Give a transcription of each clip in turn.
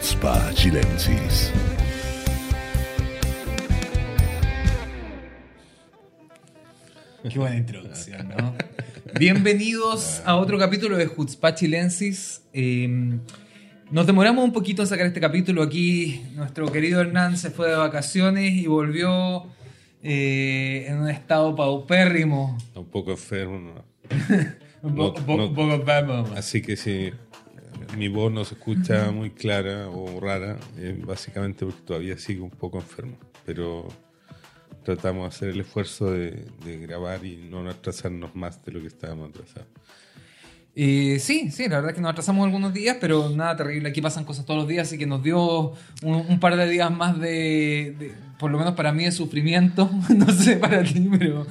Chutzpah Chilensis. Qué buena introducción, ¿no? Bienvenidos a otro capítulo de Chutzpah Chilensis. Eh, nos demoramos un poquito en sacar este capítulo. Aquí nuestro querido Hernán se fue de vacaciones y volvió eh, en un estado paupérrimo. Un poco enfermo, ¿no? un poco, no. un poco enfermo. Así que si mi voz no se escucha muy clara o rara, es básicamente porque todavía sigo un poco enfermo. Pero tratamos de hacer el esfuerzo de, de grabar y no atrasarnos más de lo que estábamos atrasados. Sí, sí, la verdad es que nos atrasamos algunos días, pero nada terrible. Aquí pasan cosas todos los días, así que nos dio un, par de días más de, por lo menos para mí, de sufrimiento. No sé para ti, pero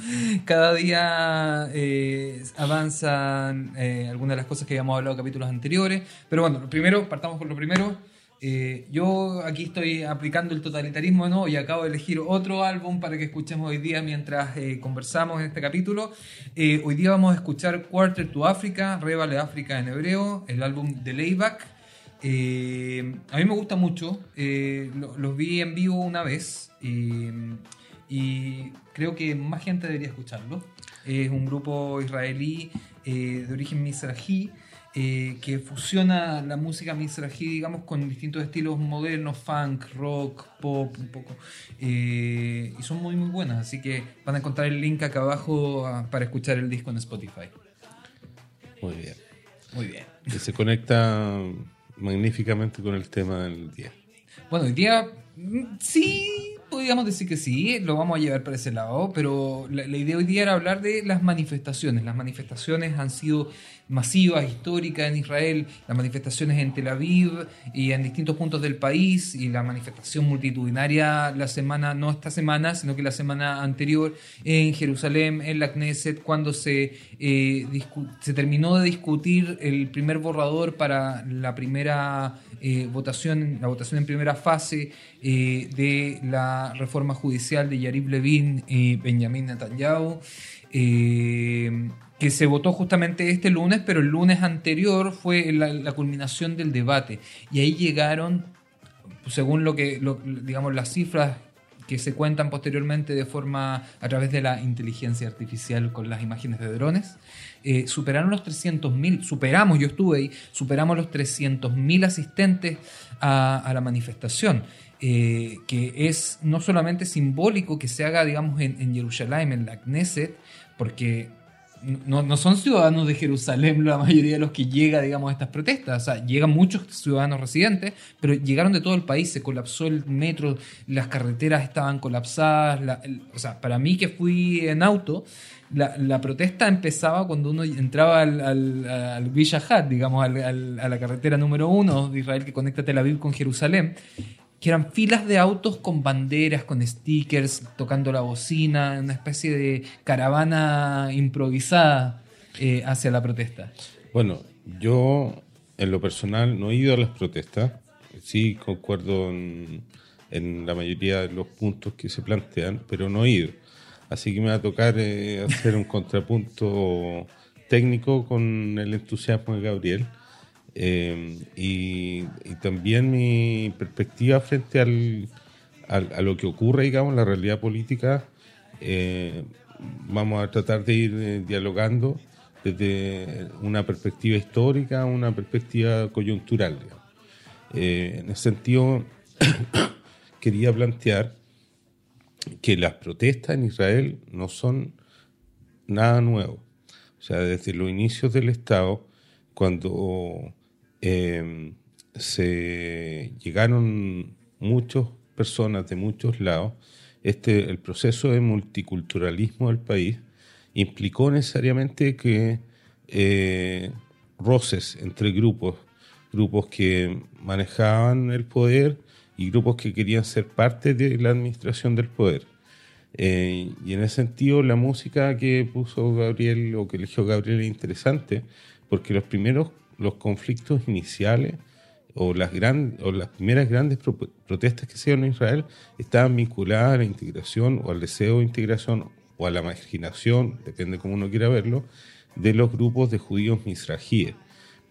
cada día eh, avanzan eh, algunas de las cosas que habíamos hablado en capítulos anteriores. Pero bueno, primero, partamos por lo primero. Eh, yo aquí estoy aplicando el totalitarismo de nuevo y acabo de elegir otro álbum para que escuchemos hoy día mientras eh, conversamos en este capítulo. Eh, hoy día vamos a escuchar Quarter to Africa, Revale África en hebreo, el álbum de Layback. A mí me gusta mucho, lo- vi en vivo una vez y creo que más gente debería escucharlo. Es un grupo israelí de origen mizrahi eh, que fusiona la música mizrahi, digamos, con distintos estilos modernos, funk, rock, pop, un poco. Eh, y son muy, muy buenas, así que van a encontrar el link acá abajo ah, para escuchar el disco en Spotify. Muy bien. Muy bien. Y se conecta magníficamente con el tema del día. Bueno, hoy día mm, sí, podríamos decir que sí, lo vamos a llevar para ese lado, pero la, idea hoy día era hablar de las manifestaciones. Las manifestaciones han sido masivas, históricas en Israel, las manifestaciones en Tel Aviv y en distintos puntos del país, y la manifestación multitudinaria la semana, no esta semana, sino que la semana anterior en Jerusalén, en la Knesset, cuando se, eh, se terminó de discutir el primer borrador para la primera eh, votación, la votación en primera fase eh, de la reforma judicial de Yarib Levin y Benjamin Netanyahu, eh, que se votó justamente este lunes, pero el lunes anterior fue la, culminación del debate. Y ahí llegaron, según lo que, digamos, las cifras que se cuentan posteriormente de forma a través de la inteligencia artificial con las imágenes de drones, eh, superaron los 300.000, superamos, yo estuve ahí, superamos los 300.000 asistentes a la manifestación, eh, que es no solamente simbólico que se haga, digamos, en, Jerusalén, en la Knesset, porque no, no son ciudadanos de Jerusalén la mayoría de los que llega, digamos, a estas protestas. O sea, llegan muchos ciudadanos residentes, pero llegaron de todo el país, se colapsó el metro, las carreteras estaban colapsadas. la- el- o sea, para mí que fui en auto, la, la protesta empezaba cuando uno entraba al, al, al Villa Hat, digamos, al- a la carretera número uno de Israel que conecta Tel Aviv con Jerusalén que eran filas de autos con banderas, con stickers, tocando la bocina, una especie de caravana improvisada eh, hacia la protesta. Bueno, yo en lo personal no he ido a las protestas. Sí concuerdo en, en la mayoría de los puntos que se plantean, pero no he ido. Así que me va a tocar eh, hacer un contrapunto técnico con el entusiasmo de Gabriel. Eh, y, también mi perspectiva frente al, al- a lo que ocurre, digamos, la realidad política. eh, vamos a tratar de ir eh, dialogando desde una perspectiva histórica una perspectiva coyuntural. Eh, en ese sentido, quería plantear que las protestas en Israel no son nada nuevo. O sea, desde los inicios del Estado, cuando eh, se llegaron muchas personas de muchos lados, este, el proceso de multiculturalismo del país implicó necesariamente que eh, roces entre grupos, grupos que manejaban el poder y grupos que querían ser parte de la administración del poder. Eh, y en ese sentido, la música que puso Gabriel o que eligió Gabriel es interesante, porque los primeros, los conflictos iniciales o las, primeras grandes pro- protestas que se dieron en Israel estaban vinculadas a la integración o al deseo de integración o a la marginación, depende cómo uno quiera verlo, de los grupos de judíos misragíes.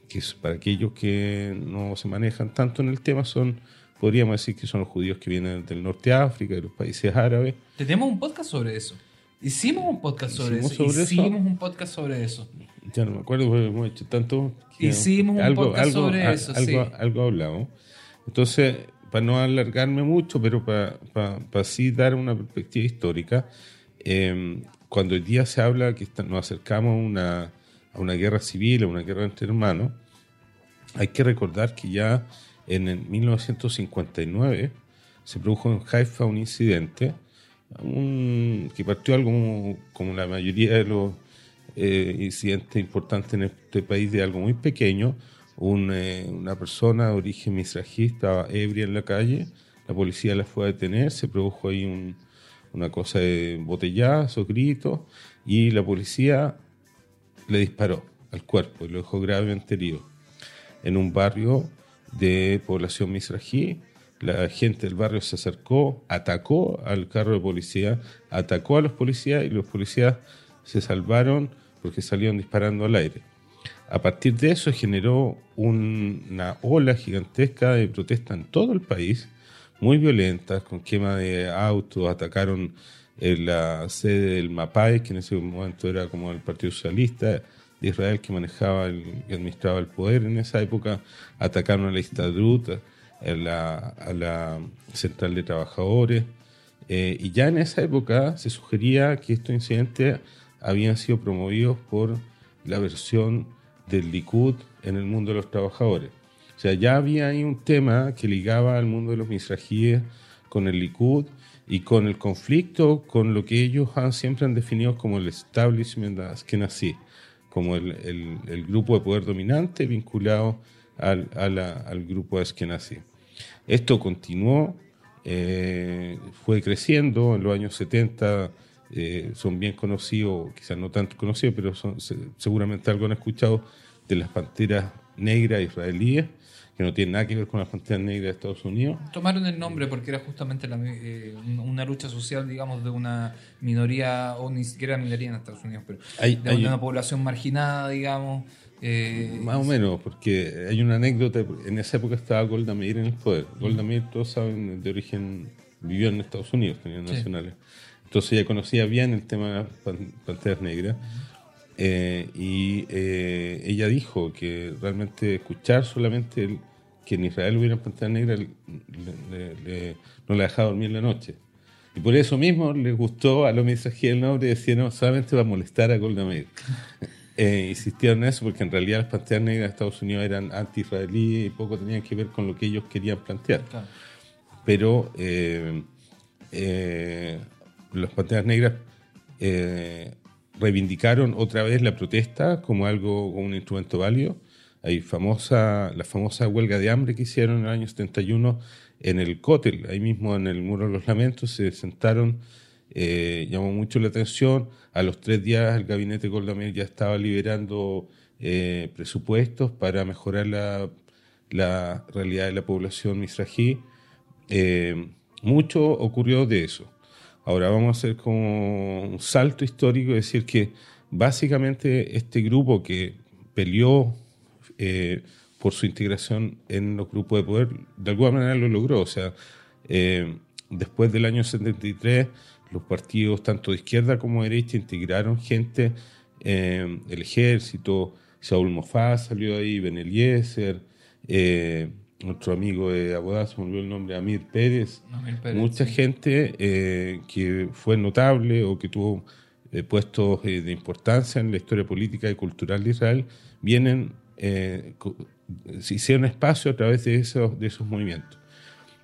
que es para aquellos que no se manejan tanto en el tema, son, podríamos decir que son los judíos que vienen del norte de África, de los países árabes. Tenemos un podcast sobre eso. Hicimos un podcast sobre ¿Hicimos eso. sobre eso? Hicimos un podcast sobre eso. Ya no me acuerdo porque hemos hecho tanto. Hicimos un podcast sobre a- eso, Algo, sí. algo hablamos. Entonces, para no alargarme mucho, pero para, para, para sí dar una perspectiva histórica, eh, cuando hoy día se habla que nos acercamos a una, a una guerra civil, a una guerra entre hermanos, hay que recordar que ya en el 1959 se produjo en Haifa un incidente que partió algo como, la mayoría de los eh, incidentes importantes en este país de algo muy pequeño. Eh, una persona de origen misrají estaba ebria en la calle, la policía la fue a detener, se produjo ahí un- una cosa de botellazos, gritos, y la policía le disparó al cuerpo y lo dejó gravemente herido. En un barrio de población misrají, la gente del barrio se acercó, atacó al carro de policía, atacó a los policías y los policías se salvaron porque salieron disparando al aire. A partir de eso generó un- una ola gigantesca de protesta en todo el país, muy violentas, con quema de autos, atacaron en la sede del MAPAI, que en ese momento era como el Partido Socialista de Israel que manejaba el, que administraba el poder en esa época, atacaron a la Istadrut, a la, a la Central de Trabajadores, eh, y ya en esa época se sugería que estos incidentes habían sido promovidos por la versión del Likud en el mundo de los trabajadores. O sea, ya había ahí un tema que ligaba al mundo de los misrajíes con el Likud y con el conflicto con lo que ellos han, siempre han definido como el establishment askenazí, como el, el- el grupo de poder dominante vinculado al, a la- al grupo askenazí. Esto continuó, eh, fue creciendo en los años 70, eh, son bien conocidos, quizás no tanto conocidos, pero son, se- seguramente algo han escuchado de las panteras negras israelíes, que no tienen nada que ver con las panteras negras de Estados Unidos. Tomaron el nombre porque era justamente la eh, un- una lucha social, digamos, de una minoría, o ni siquiera minoría en Estados Unidos, pero Hay- de hay- una población marginada, digamos. Eh, Más o menos, porque hay una anécdota, en esa época estaba Golda Meir en el poder. Golda Meir, todos saben, de origen, vivió en Estados Unidos, tenía Sí. nacionales. Entonces ella conocía bien el tema de las pan- panteras negras. Eh, y eh, ella dijo que realmente escuchar solamente el- que en Israel hubiera panteras negras le- le- le- no la dejaba dormir la noche. Y por eso mismo les gustó a los mensajes del y decían, no, solamente va a molestar a Golda Meir. Eh, insistieron en eso porque en realidad las panteras negras de Estados Unidos eran anti-israelíes y poco tenían que ver con lo que ellos querían plantear. claro. Pero eh, eh, las panteras negras eh, reivindicaron otra vez la protesta como algo, como un instrumento válido. Hay famosa, la famosa huelga de hambre que hicieron en el año 71 en el Cótel, ahí mismo en el Muro de los Lamentos, se sentaron, eh, llamó mucho la atención. A los tres días el gabinete Golda Meir ya estaba liberando eh, presupuestos para mejorar la, realidad de la población misrají. Eh, mucho ocurrió de eso. Ahora vamos a hacer como un salto histórico y decir que básicamente este grupo que peleó por su integración en los grupos de poder, de alguna manera lo logró. O sea, después del año 73, los partidos, tanto de izquierda como de derecha, integraron gente, eh, el ejército, Saúl Mofaz salió ahí, Ben Eliezer, eh, nuestro amigo de Abodá, se me olvidó el nombre, Amir Pérez, Amir Pérez, mucha sí. gente eh, que fue notable o que tuvo eh, puestos eh, de importancia en la historia política y cultural de Israel, vienen, se hicieron espacio a través de esos, de esos movimientos.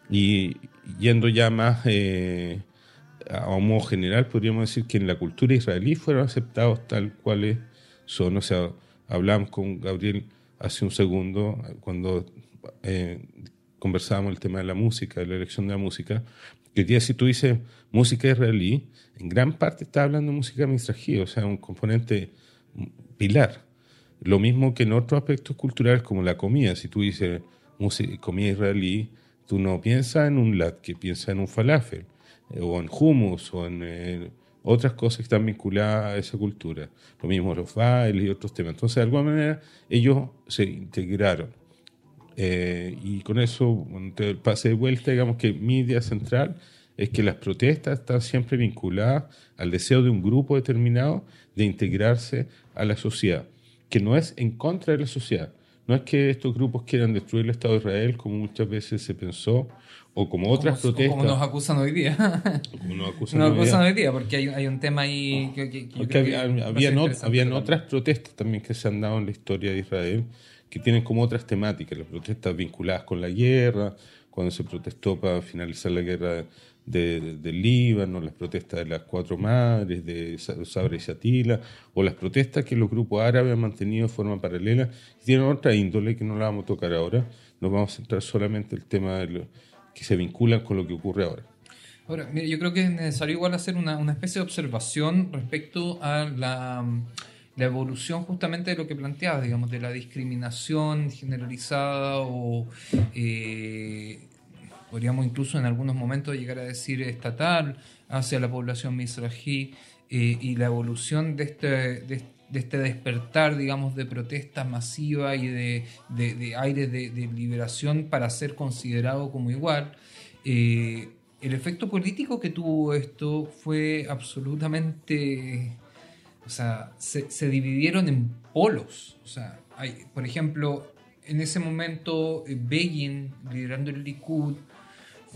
Y yendo ya más eh, a modo general, podríamos decir que en la cultura israelí fueron aceptados tal cuales son. O sea, hablamos con Gabriel hace un segundo, cuando eh, conversábamos el tema de la música, de la elección de la música, que día si tú dices música israelí, en gran parte está hablando de música mizrají, o sea, un componente pilar. Lo mismo que en otros aspectos culturales como la comida. Si tú dices música, comida israelí, tú no piensas en un lat, que piensas en un falafel, o en hummus, o en, eh, otras cosas que están vinculadas a esa cultura. Lo mismo los bailes y otros temas. Entonces, de alguna manera, ellos se integraron. Eh, y con eso, te pase de vuelta, digamos que mi idea central es que las protestas están siempre vinculadas al deseo de un grupo determinado de integrarse a la sociedad, que no es en contra de la sociedad. No es que estos grupos quieran destruir el Estado de Israel, como muchas veces se pensó, o como otras protestas. Como nos acusan hoy día. como nos acusan, nos hoy, acusan día. hoy día, porque hay, hay un tema ahí que, que, que había- que va a ser habían, otras protestas también que se han dado en la historia de Israel que tienen como otras temáticas, las protestas vinculadas con la guerra, cuando se protestó para finalizar la guerra de, del Líbano, las protestas de las cuatro madres, de Sa- Sabra y Shatila, o las protestas que los grupos árabes han mantenido de forma paralela, que tienen otra índole que no la vamos a tocar ahora, nos vamos a centrar solamente en el tema de lo, que se vinculan con lo que ocurre ahora. Ahora, mira, yo creo que es necesario igual hacer una, una especie de observación respecto a la, la evolución justamente de lo que planteabas, digamos, de la discriminación generalizada o eh, podríamos incluso en algunos momentos llegar a decir estatal hacia la población misrají eh, y la evolución de este, de, de este despertar, digamos, de protesta masiva y de, de, de aire de, liberación para ser considerado como igual. Eh, el efecto político que tuvo esto fue absolutamente... O sea, se, se dividieron en polos. O sea, hay, por ejemplo, en ese momento eh, Begin, liderando el Likud,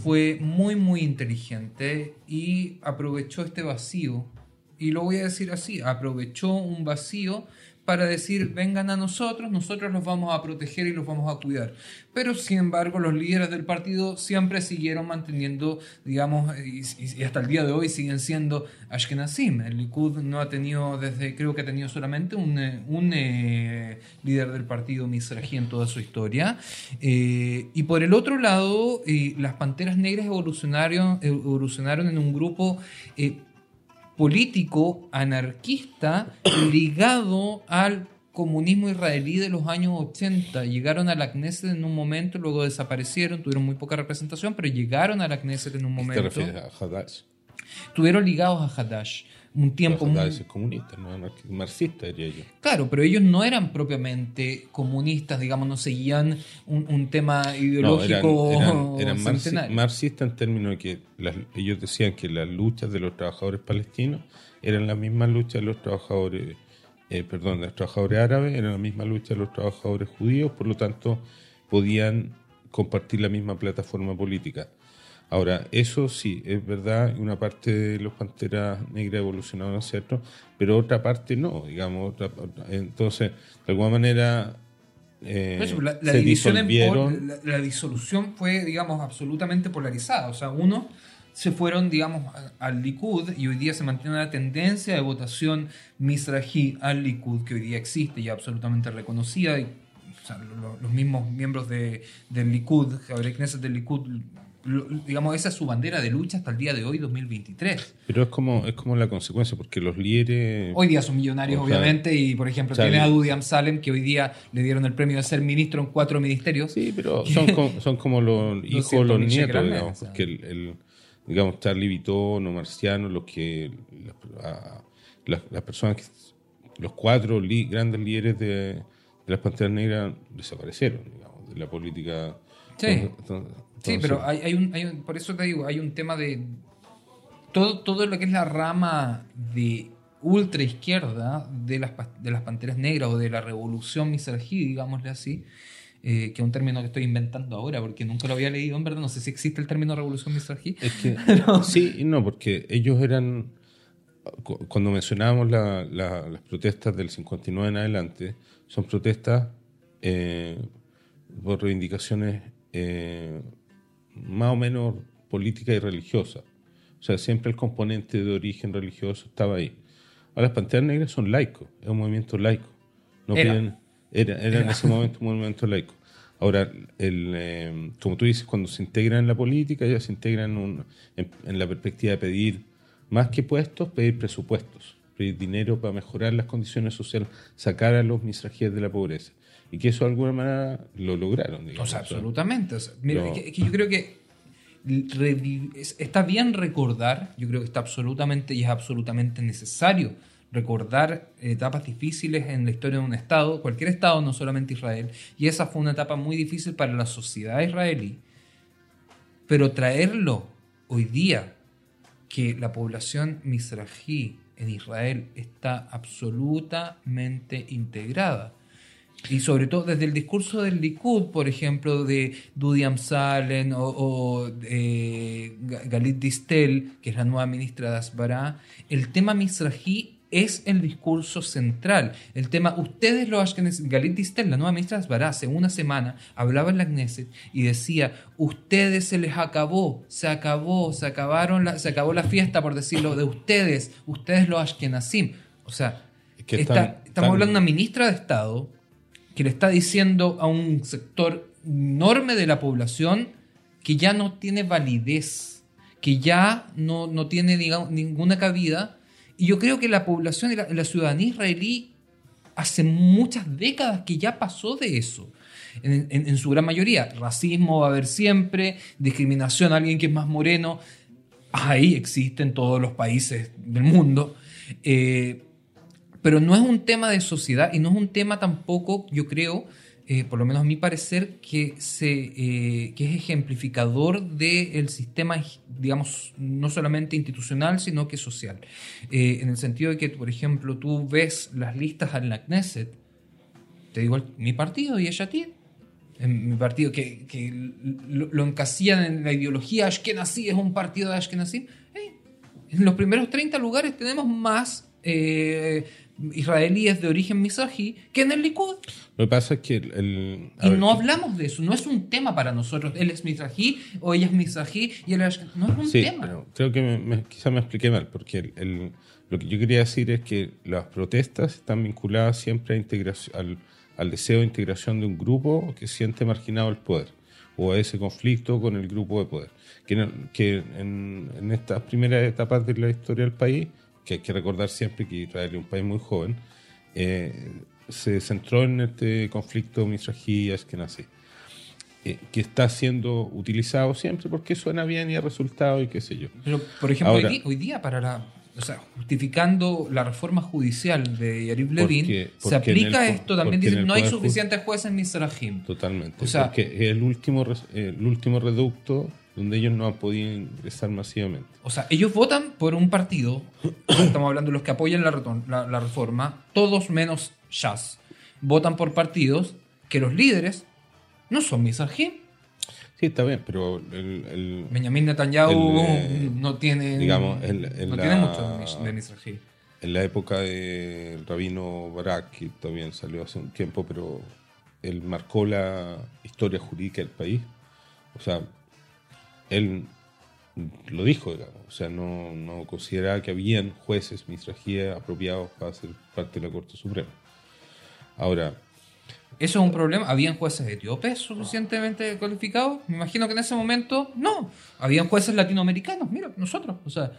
fue muy, muy inteligente y aprovechó este vacío. Y lo voy a decir así, aprovechó un vacío para decir, vengan a nosotros, nosotros los vamos a proteger y los vamos a cuidar. Pero, sin embargo, los líderes del partido siempre siguieron manteniendo, digamos, y, hasta el día de hoy siguen siendo Ashkenazim. El Likud no ha tenido, desde creo que ha tenido solamente un, eh, un eh, líder del partido Mizrahi en toda su historia. Eh, y por el otro lado, las Panteras Negras evolucionaron, evolucionaron en un grupo político anarquista ligado al comunismo israelí de los años 80. Llegaron a la Knesset en un momento, luego desaparecieron, tuvieron muy poca representación, pero llegaron a la Knesset en un ¿Te momento. refieres a Hadash? Estuvieron ligados a Hadash un tiempo muy... Comunista, no marxista, diría yo. Claro, pero ellos no eran propiamente comunistas, digamos, no seguían un, un tema No, ideológico eran, eran- eran marxistas en términos de que las- ellos decían que las luchas de los trabajadores palestinos eran las mismas luchas de los trabajadores, eh, perdón, de los trabajadores árabes, eran la misma lucha de los trabajadores judíos, por lo tanto podían compartir la misma plataforma política. Ahora, eso sí, es verdad, una parte de los Panteras Negras evolucionaron, ¿cierto? Pero otra parte no, digamos. otra- entonces, de alguna manera, eh, eso, la, la se disolvieron. la, la disolución fue, digamos, absolutamente polarizada. O sea, unos se fueron, digamos, al Likud y hoy día se mantiene una tendencia de votación misrají al Likud que hoy día existe y absolutamente reconocida. Y, o sea, lo- lo- los mismos miembros de, del Likud, Javier Knesset del Likud, digamos, esa es su bandera de lucha hasta el día de hoy, 2023. Pero es como, es como la consecuencia, porque los líderes. Hoy día son millonarios, O sea, obviamente, y por ejemplo, Charlie- tienes a Dudi Amsalem, que hoy día le dieron el premio de ser ministro en cuatro ministerios. Sí, pero son, como, son como los hijos o 200.000 los nietos, digamos, al mes, porque el, el- digamos, Charlie Vitón o Marciano, los que, las, las, las personas, que, los cuatro li- grandes líderes de, de las Panteras Negras desaparecieron, digamos, de la política. Sí. Entonces- Sí, pero hay, hay un, hay un- por eso te digo, hay un tema de todo, todo lo que es la rama de ultra izquierda de las, de las Panteras Negras o de la revolución misrají, digámosle así, eh, que es un término que estoy inventando ahora porque nunca lo había leído, en verdad, no sé si existe el término revolución misrají. Es que, sí y no, porque ellos eran, cu- cuando mencionábamos la- la- las protestas del 59 en adelante, son protestas eh, por reivindicaciones eh, más o menos políticas y religiosas. O sea, siempre el componente de origen religioso estaba ahí. Ahora las Panteras Negras son laicos, es un movimiento laico. No Era. piden- era, era en ese momento un movimiento laico. Ahora, el, eh, como tú dices, cuando se integran en la política, ya se integran en, un- en- en la perspectiva de pedir, más que puestos, pedir presupuestos, pedir dinero para mejorar las condiciones sociales, sacar a los misrajíes de la pobreza. Y que eso de alguna manera lo lograron. Digamos. O sea, absolutamente. O sea, mira, No. que, que yo creo que está bien recordar, yo creo que está absolutamente y es absolutamente necesario recordar etapas difíciles en la historia de un Estado, cualquier Estado, no solamente Israel, y esa fue una etapa muy difícil para la sociedad israelí, pero traerlo hoy día, que la población misrají en Israel está absolutamente integrada. Y sobre todo desde el discurso del Likud, por ejemplo, de Dudi Amsalen o, o, eh, Ga- Galit Distel, que es la nueva ministra de Asbará, el tema misrají es el discurso central. El tema, ustedes los Ashkenazim, Galit Distel, la nueva ministra de Asbará, hace una semana hablaba en la Knesset y decía, ustedes se les acabó, se acabó, se acabaron, la, se acabó la fiesta, por decirlo, de ustedes, ustedes los Ashkenazim. O sea, Es que está- estamos están- hablando de una ministra de Estado que le está diciendo a un sector enorme de la población que ya no tiene validez, que ya no, no tiene ninguna cabida. Y yo creo que la población la, la ciudadanía israelí hace muchas décadas que ya pasó de eso. En su gran mayoría. Racismo va a haber siempre, discriminación a alguien que es más moreno. Ahí existe en todos los países del mundo. Eh, pero no es un tema de sociedad y no es un tema tampoco, yo creo, eh, por lo menos a mi parecer, que, se, eh, que es ejemplificador del sistema, digamos, no solamente institucional, sino que social. Eh, en el sentido de que, por ejemplo, tú ves las listas en la Knesset, te digo, mi partido y Yatir, en mi partido que, que lo, lo encasillan en la ideología Ashkenazi, es un partido de Ashkenazi. en los primeros 30 lugares tenemos más israelíes de origen misají que en el Likud. Lo que pasa es que el... el- Y ver, no hablamos de eso, no es un tema para nosotros. Él es misají o ella es misají y él es... No es un Sí, tema. pero creo que me, me- quizá me expliqué mal, porque el- el- lo que yo quería decir es que las protestas están vinculadas siempre a integración, al, al deseo de integración de un grupo que siente marginado el poder, o a ese conflicto con el grupo de poder. Que, en- que en, en estas primeras etapas de la historia del país, que hay que recordar siempre que Israel es un país muy joven, eh, se centró en este conflicto misrají nazi eh, que está siendo utilizado siempre porque suena bien y ha resultado y qué sé yo. Pero, por ejemplo, Ahora- hoy, día, hoy día para la... O sea, justificando la reforma judicial de Yariv Levin, se aplica el- esto. También dicen no hay suficientes jueces en Mizrahim. Totalmente. O sea- porque es el último, el último reducto donde ellos no han podido ingresar masivamente. O sea, ellos votan por un partido, estamos hablando de los que apoyan la, la- la reforma, todos menos Shas, votan por partidos que los líderes no son Mizrahim. Sí, está bien, pero el, el- Benjamin Netanyahu El, eh, no tiene, digamos, el- no la- tiene mucho de Mizrahim. en la época del rabino Barak, que también salió hace un tiempo, pero él marcó la historia jurídica del país. O sea, él lo dijo, digamos. O sea, no, no consideraba que habían jueces misrajíes apropiados para ser parte de la Corte Suprema. Ahora, ¿Eso es un problema? ¿Habían jueces etíopes suficientemente cualificados? Me imagino que en ese momento no. Habían jueces latinoamericanos, mira, nosotros. O sea,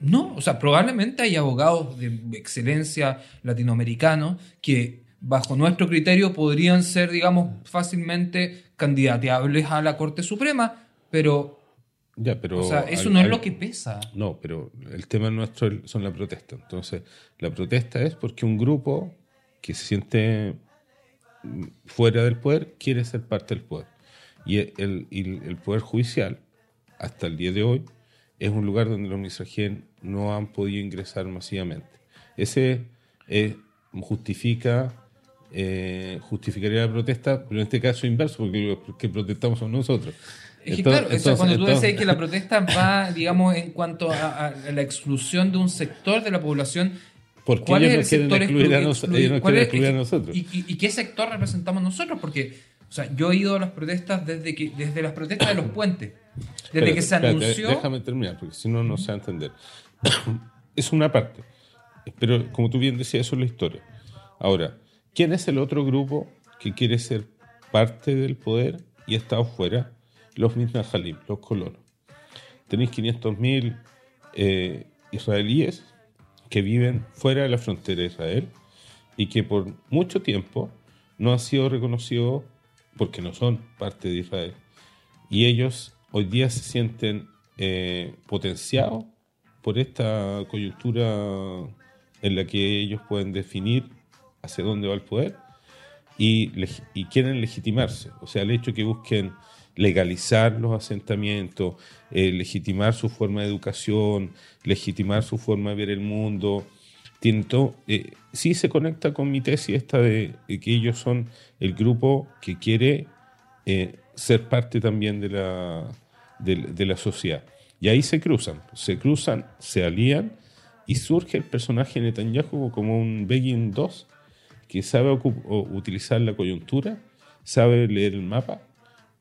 no. O sea, probablemente hay abogados de excelencia latinoamericanos que, bajo nuestro criterio, podrían ser, digamos, fácilmente candidateables a la Corte Suprema, pero, ya, pero... o sea, eso al- no es al- lo que pesa. No, pero el tema nuestro son la protesta. Entonces, la protesta es porque un grupo que se siente fuera del poder quiere ser parte del poder. Y el, el poder judicial, hasta el día de hoy, es un lugar donde los misrajíes no han podido ingresar masivamente. Ese eh, justifica, eh, justificaría la protesta, pero en este caso inverso, porque los que protestamos son nosotros. Es que Entonces- claro, o sea, entonces- cuando tú entonces- decías que la protesta va, digamos, en cuanto a, a la exclusión de un sector de la población, Porque ¿cuál ellos es el sector excluir a excluir? ellos no ¿Cuál quieren es- excluir a nosotros. ¿Y, y- y qué sector representamos nosotros? Porque, o sea, yo he ido a las protestas desde que desde las protestas de los puentes, desde que se espérate, anunció. Déjame terminar, porque si no, no se va a entender. es una parte. Pero, como tú bien decías, eso es la historia. Ahora, ¿quién es el otro grupo que quiere ser parte del poder y ha estado fuera? Los Mitnahalim, los colonos. Tenéis 500.000 eh, israelíes que viven fuera de la frontera de Israel y que por mucho tiempo no han sido reconocidos porque no son parte de Israel. Y ellos hoy día se sienten eh, potenciados por esta coyuntura en la que ellos pueden definir hacia dónde va el poder y, y quieren legitimarse. O sea, el hecho que busquen legalizar los asentamientos, eh, legitimar su forma de educación, legitimar su forma de ver el mundo. Eh, sí se conecta con mi tesis esta de, que ellos son el grupo que quiere eh, ser parte también de la, de, la sociedad. Y ahí se cruzan, se cruzan, se alían y surge el personaje Netanyahu como un Begin 2 que sabe utilizar la coyuntura, sabe leer el mapa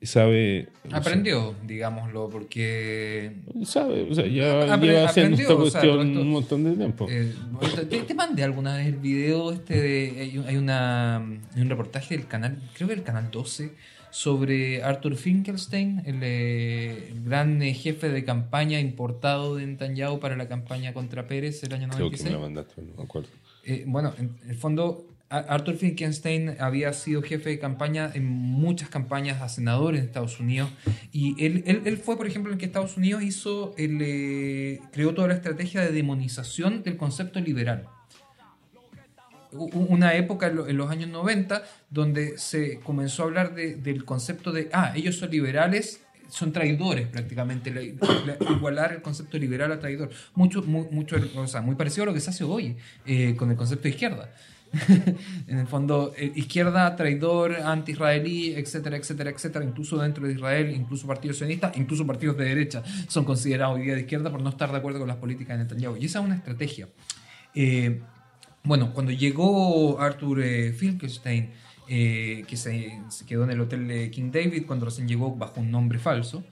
sabe... Aprendió, digámoslo, porque... Sabe, o sea, ya lleva haciendo esta cuestión un montón de tiempo. Eh, te, mandé alguna vez el video este de... Hay, una, un reportaje del canal, creo que el canal 12, sobre Arthur Finkelstein, el, eh, gran eh, jefe de campaña importado de Netanyahu para la campaña contra Pérez el año 96. Creo que me la mandaste, no me acuerdo. bueno, en el fondo Arthur Finkelstein había sido jefe de campaña en muchas campañas a senadores en Estados Unidos y él, él, fue, por ejemplo, el que Estados Unidos hizo, él, eh, creó toda la estrategia de demonización del concepto liberal. Una época en los años 90 donde se comenzó a hablar del concepto de, ah, ellos son liberales, son traidores prácticamente, igualar el concepto liberal a traidor. Mucho, mucho, o sea, muy parecido a lo que se hace hoy eh, con el concepto de izquierda. en el fondo, eh, izquierda, traidor, anti-israelí, etcétera, etcétera, etcétera, incluso dentro de Israel, incluso partidos sionistas, incluso partidos de derecha son considerados hoy día de izquierda por no estar de acuerdo con las políticas de Netanyahu. Y esa es una estrategia. Eh, bueno, cuando llegó Arthur eh, Finkelstein, que se, se, quedó en el hotel de King David cuando recién llegó bajo un nombre falso,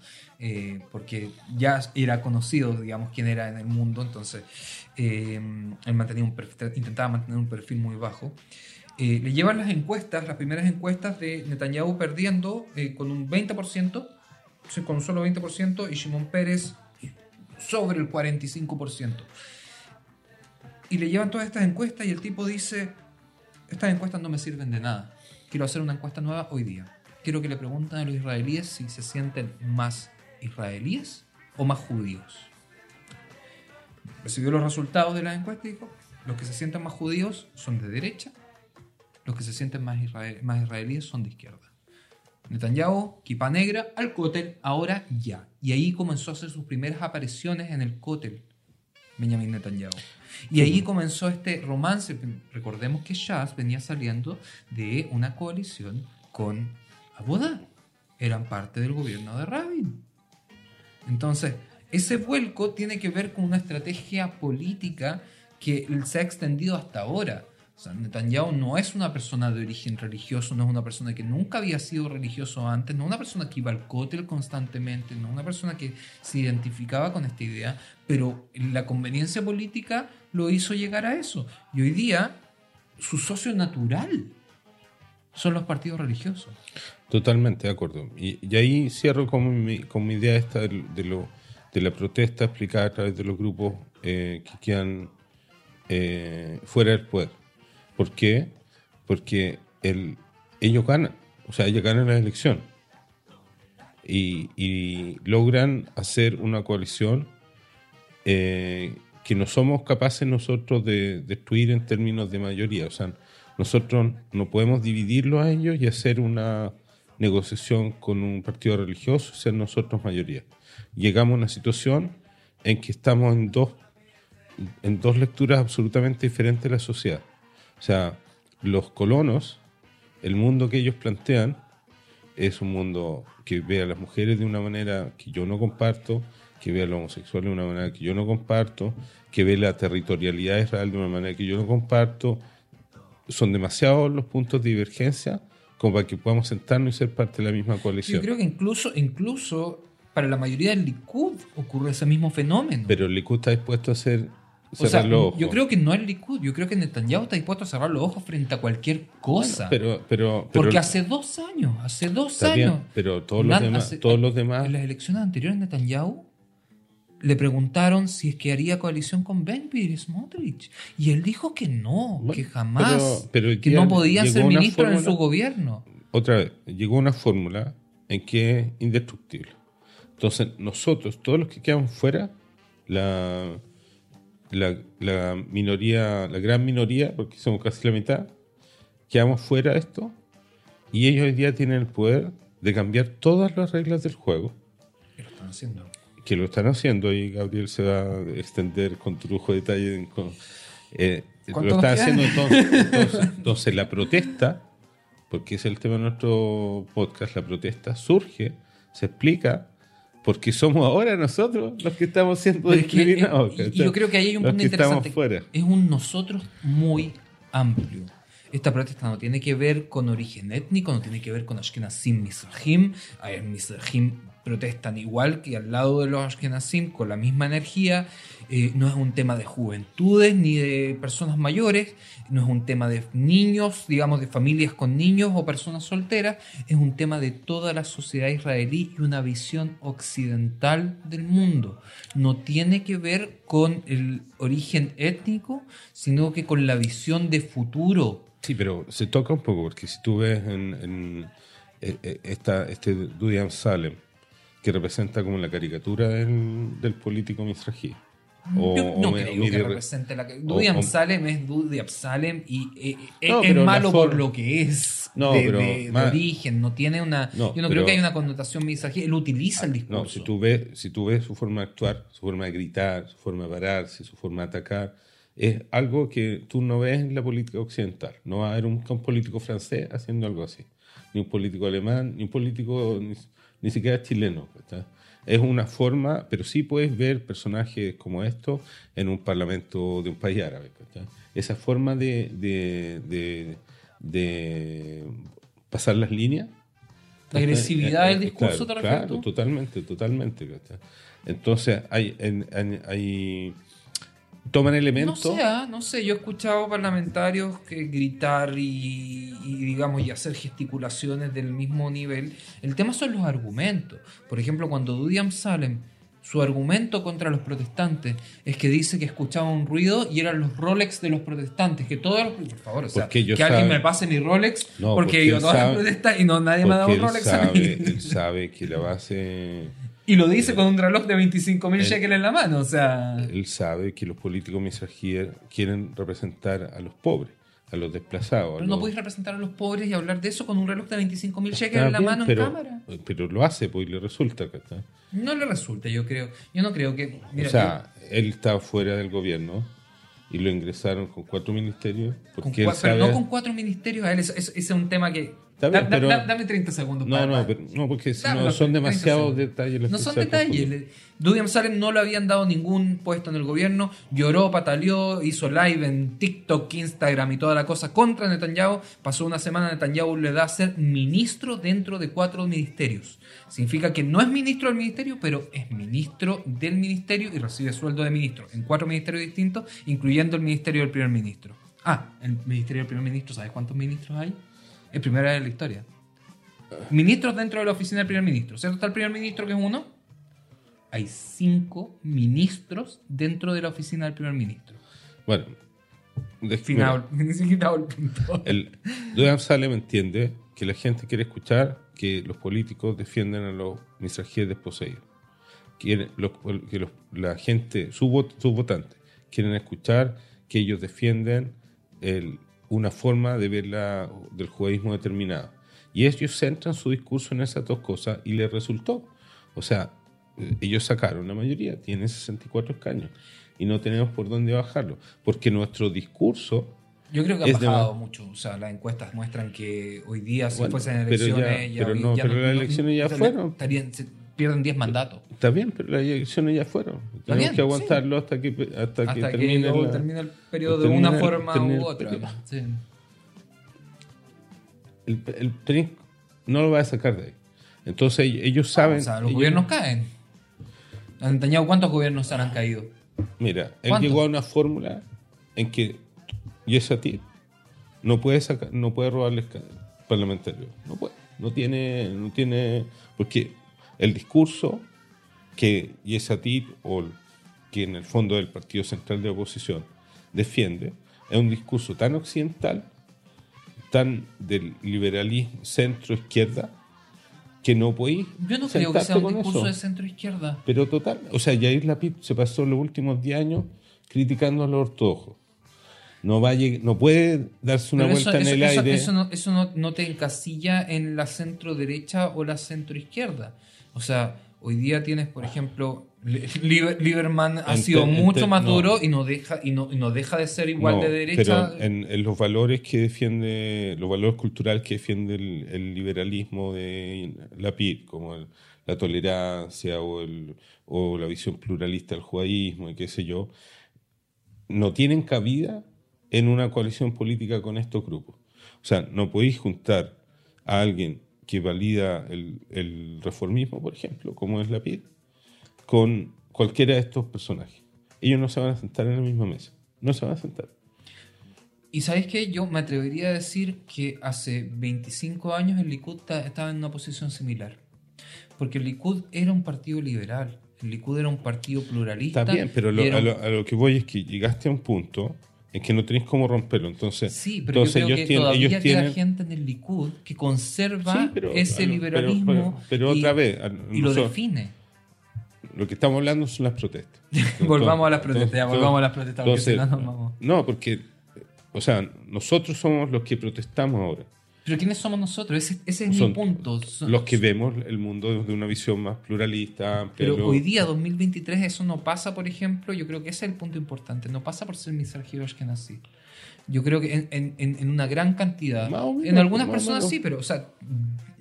porque ya era conocido, digamos, quién era en el mundo, entonces eh, él mantenía un intentaba mantener un perfil muy bajo. Eh, le llevan las encuestas, las primeras encuestas de Netanyahu perdiendo eh, con un 20%, con un solo 20%, y Shimon Pérez sobre el 45%. Y le llevan todas estas encuestas y el tipo dice, estas encuestas no me sirven de nada. Quiero hacer una encuesta nueva hoy día. Quiero que le pregunten a los israelíes si se sienten más israelíes o más judíos recibió los resultados de la encuesta y dijo, los que se sienten más judíos son de derecha, los que se sienten más, más israelíes son de izquierda. Netanyahu, Kipa Negra, al cótel, ahora ya. Y ahí comenzó a hacer sus primeras apariciones en el cótel, Benjamin Netanyahu. Y ahí comenzó este romance. Recordemos que Shas venía saliendo de una coalición con Abodá. Eran parte del gobierno de Rabin. Entonces, ese vuelco tiene que ver con una estrategia política que se ha extendido hasta ahora. O sea, Netanyahu no es una persona de origen religioso, no es una persona que nunca había sido religioso antes, no es una persona que iba al cótel constantemente, no es una persona que se identificaba con esta idea, pero la conveniencia política lo hizo llegar a eso. Y hoy día, su socio natural son los partidos religiosos. Totalmente de acuerdo. Y, ahí cierro con mi, con mi idea esta de lo de la protesta explicada a través de los grupos eh, que quedan eh, fuera del poder. ¿Por qué? Porque el, ellos ganan, o sea, ellos ganan la elección y, logran hacer una coalición eh, que no somos capaces nosotros de destruir en términos de mayoría. O sea, nosotros no podemos dividirlo a ellos y hacer una negociación con un partido religioso, ser nosotros mayoría llegamos a una situación en que estamos en dos, en dos lecturas absolutamente diferentes de la sociedad. O sea, los colonos, el mundo que ellos plantean, es un mundo que ve a las mujeres de una manera que yo no comparto, que ve a los homosexuales de una manera que yo no comparto, que ve la territorialidad de Israel de una manera que yo no comparto. Son demasiados los puntos de divergencia como para que podamos sentarnos y ser parte de la misma coalición. Yo creo que incluso, incluso para la mayoría del Likud ocurre ese mismo fenómeno. Pero el Likud está dispuesto a hacer cerrar los ojos. Yo creo que no el Likud, yo creo que Netanyahu está dispuesto a cerrar los ojos frente a cualquier cosa. pero, pero, Porque hace dos años, hace dos años. pero todos los, demás, todos los demás. En las elecciones anteriores, Netanyahu le preguntaron si es que haría coalición con Ben y Smotrich. Y él dijo que no, que jamás. que no podía ser ministro en su gobierno. Otra vez, llegó una fórmula en que es indestructible Entonces, nosotros, todos los que quedamos fuera, la, la, la minoría, la gran minoría, porque somos casi la mitad, quedamos fuera de esto y ellos hoy día tienen el poder de cambiar todas las reglas del juego, ¿Qué lo están haciendo? Que lo están haciendo y Gabriel se va a extender con de detalle. en- con- eh, lo ¿Cuánto está nos queda? haciendo entonces, entonces, entonces la protesta, porque es el tema de nuestro podcast, la protesta surge, se explica, porque somos ahora nosotros los que estamos siendo Pero es que, discriminados. eh, yo creo que ahí hay un punto interesante. fuera. Es un nosotros muy amplio. Esta protesta no tiene que ver con origen étnico, no tiene que ver con Ashkenazim Mizrahim. A ver, Mizrahim protestan igual que al lado de los Ashkenazim con la misma energía. Eh, no es un tema de juventudes ni de personas mayores, no es un tema de niños, digamos, de familias con niños o personas solteras, es un tema de toda la sociedad israelí y una visión occidental del mundo. No tiene que ver con el origen étnico, sino que con la visión de futuro. Sí, pero se toca un poco, porque si tú ves en, eh, eh, esta, este Dudy Salem, que representa como la caricatura del, del político misrají. O- Yo no o creo que represente la... o- Dudi o- Absalem es Dudi Absalem y eh, eh, No, es malo por lo que es No, de, pero de- de más- origen, no tiene una... No, yo no pero- creo que haya una connotación misají, él utiliza el discurso. No, si tú, ves, si tú ves su forma de actuar, su forma de gritar, su forma de pararse, su forma de atacar, es algo que tú no ves en la política occidental. No va a haber un, un político francés haciendo algo así. Ni un político alemán, ni un político ni, ni siquiera chileno. Es una forma, pero sí puedes ver personajes como estos en un parlamento de un país árabe. Esa forma de, de, de- de pasar las líneas La agresividad del eh, eh, discurso, claro, ¿te claro, totalmente, totalmente. Entonces, hay, en- en- hay toman No elementos. sé, ah, no sé, yo he escuchado parlamentarios que gritar y, y, digamos y hacer gesticulaciones del mismo nivel. El tema son los argumentos. Por ejemplo, cuando Dudi Salem, su argumento contra los protestantes es que dice que escuchaba un ruido y eran los Rolex de los protestantes, que todos los por favor, o sea, que alguien saben- me pase mi Rolex No, porque, porque yo todas las sabe- protestas y no nadie me ha dado un Rolex a mí. sabe, él sabe que la base. Y lo dice con un reloj de 25 mil Él- shekels en la mano, o sea, Él sabe que los políticos misrajíes quieren representar a los pobres, a los desplazados. pero no los- podéis representar a los pobres y hablar de eso con un reloj de 25 mil shekels Está en la mano pero, en cámara. Pero lo hace, pues y le resulta. ¿cachai? No le resulta, yo creo. Yo no creo que. Mira, o sea, él estaba fuera del gobierno y lo ingresaron con cuatro ministerios. con él cua- pero no con cuatro ministerios a él. Ese es un tema que. Está bien, Da- da- pero- da- dame 30 segundos. No, para- no, pero- no, porque si no, son 30 demasiados detalles. los No son detalles. Dudy Salem no le habían dado ningún puesto en el gobierno. Lloró, pataleó, hizo live en TikTok, Instagram y toda la cosa contra Netanyahu. Pasó una semana, Netanyahu le da a ser ministro dentro de cuatro ministerios. Significa que no es ministro del ministerio, pero es ministro del ministerio y recibe sueldo de ministro en cuatro ministerios distintos, incluyendo el ministerio del primer ministro. Ah, el ministerio del primer ministro, ¿sabes cuántos ministros hay? El primero de la historia. Ministros dentro de la oficina del primer ministro. ¿Cierto? Está el primer ministro que es uno. Hay cinco ministros dentro de la oficina del primer ministro. Bueno, Final. Hago el Dudan Salem entiende que la gente quiere escuchar que los políticos defienden a los misrajíes desposeídos. Quiere- los- que los- la gente, sus vot- sus votantes, quieren escuchar que ellos defienden el- una forma de ver la, del judaísmo determinada. Y ellos centran su discurso en esas dos cosas y les resultó. O sea, eh, ellos sacaron la mayoría, tienen 64 escaños y no tenemos por dónde bajarlo. Porque nuestro discurso Yo creo que ha de bajado mucho. O sea, las encuestas muestran que hoy día, si Bueno, fuesen pero ya- elecciones, pero no, pero las elecciones ya fueron. estarían- pierden 10 mandatos. Está bien, pero las elecciones ya fueron. Tenemos bien, que aguantarlo hasta que hasta, Hasta que que, termine, la- termine el periodo de termine una el- forma u el otra. Sí. el, el tren no lo va a sacar de ahí. Entonces ellos saben. O sea, los ellos- gobiernos caen. Netanyahu, ¿cuántos gobiernos se han caído? Mira, él ¿Cuántos? llegó a una fórmula en que Yesatir no puede sacar, no puede robarle esca- parlamentarios. No puede. No tiene, no tiene. Porque el discurso que Yesatir, o que en el fondo es el Partido Central de Oposición, defiende, es un discurso tan occidental, tan del liberalismo centro-izquierda, que no podéis. Yo no creo que sea un discurso eso. de centro izquierda. Pero total, o sea, Yair Lapid se pasó los últimos 10 años criticando a los ortodoxos. No, va a lleg- no puede darse una Pero eso, vuelta en eso- el eso- aire. eso no, eso no- no te encasilla en la centro derecha o la centro izquierda. O sea, hoy día tienes, por ejemplo, Lieberman ha Ente- sido mucho ente- más no. duro y no deja y no, y no deja de ser igual No, de derecha. Pero en, en los valores que defiende, los valores culturales que defiende el, el liberalismo de Lapid, como el- la tolerancia o, el- o la visión pluralista del judaísmo y qué sé yo, no tienen cabida en una coalición política con estos grupos. O sea, no podéis juntar a alguien que valida el, el reformismo, por ejemplo, como es Lapid, con cualquiera de estos personajes. Ellos no se van a sentar en la misma mesa. No se van a sentar. Y sabes qué, yo me atrevería a decir que hace 25 años el Likud ta- estaba en una posición similar. Porque el Likud era un partido liberal, el Likud era un partido pluralista. Está bien, pero y lo- era a, un- lo, a lo que voy es que llegaste a un punto en que no tenéis cómo romperlo. Entonces, Sí, pero entonces yo creo ellos que tienen, todavía ellos queda tienen gente en el Likud que conserva Sí, pero- ese liberalismo pero- pero y, otra vez, a- y lo define. lo que estamos hablando son las protestas. Volvamos a las Entonces- protestas, ya, volvamos a las protestas, porque no nos vamos. no, porque, o sea, nosotros somos los que protestamos ahora. Pero ¿quiénes somos nosotros? Ese, ese es Son mi punto. Son- Los que vemos el mundo desde una visión más pluralista, amplia. Pero hoy día, 2023, eso no pasa, por ejemplo, yo creo que ese es el punto importante, no pasa por ser misargio nací. Yo creo que en, en- en- una gran cantidad, menos, en algunas personas sí, pero, o sea,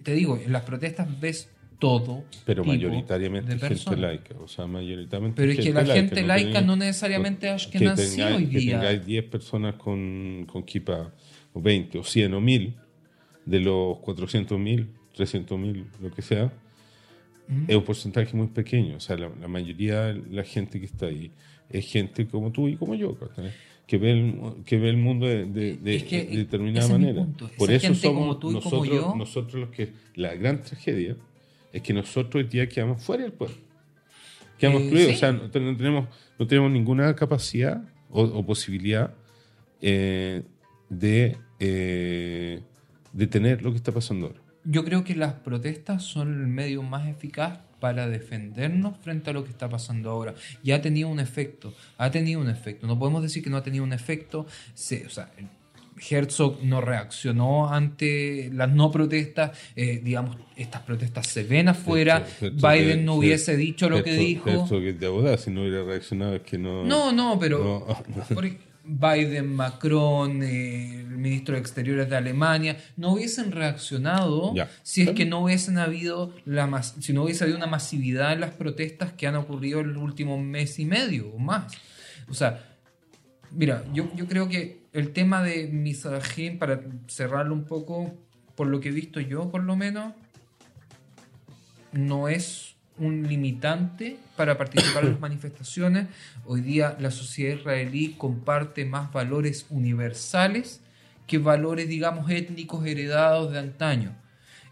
te digo, en las protestas ves todo. pero tipo mayoritariamente de gente laica. O sea, mayoritariamente Pero es que la gente laica tenía- no necesariamente es que ashkenazí tengáis- hoy Que día. tengáis 10 personas con, con kipa, o 20, o 100, o 1000, de los 400.000, 300.000, lo que sea, es un porcentaje muy pequeño. O sea, la, la mayoría de la gente que está ahí es gente como tú y como yo, que ve el, que ve el mundo de, de- de- Es que de determinada es manera. Por eso somos como tú y como nosotros, yo- nosotros los que... La gran tragedia es que nosotros hoy día quedamos fuera del pueblo. Quedamos Eh, excluidos. sí. O sea, no, no tenemos, no tenemos ninguna capacidad o, o posibilidad eh, de eh, detener lo que está pasando ahora. Yo creo que las protestas son el medio más eficaz para defendernos frente a lo que está pasando ahora. Y ha tenido un efecto, ha tenido un efecto. No podemos decir que no ha tenido un efecto. Se- o sea, Herzog no reaccionó ante las no protestas. eh, digamos, estas protestas se ven afuera. Herzog- Herzog Biden que- no que- hubiese dicho lo que Herzog- dijo. Herzog es de abogado, si no hubiera reaccionado es que no... No, no, pero No. por Biden, Macron, eh, el ministro de Exteriores de Alemania, no hubiesen reaccionado si es que no hubiesen habido la mas- si no hubiese habido una masividad en las protestas que han ocurrido en el último mes y medio o más. O sea, mira, yo, yo creo que el tema de Misrajim, para cerrarlo un poco, por lo que he visto yo por lo menos, no es un limitante para participar en las manifestaciones. Hoy día la sociedad israelí comparte más valores universales que valores, digamos, étnicos heredados de antaño.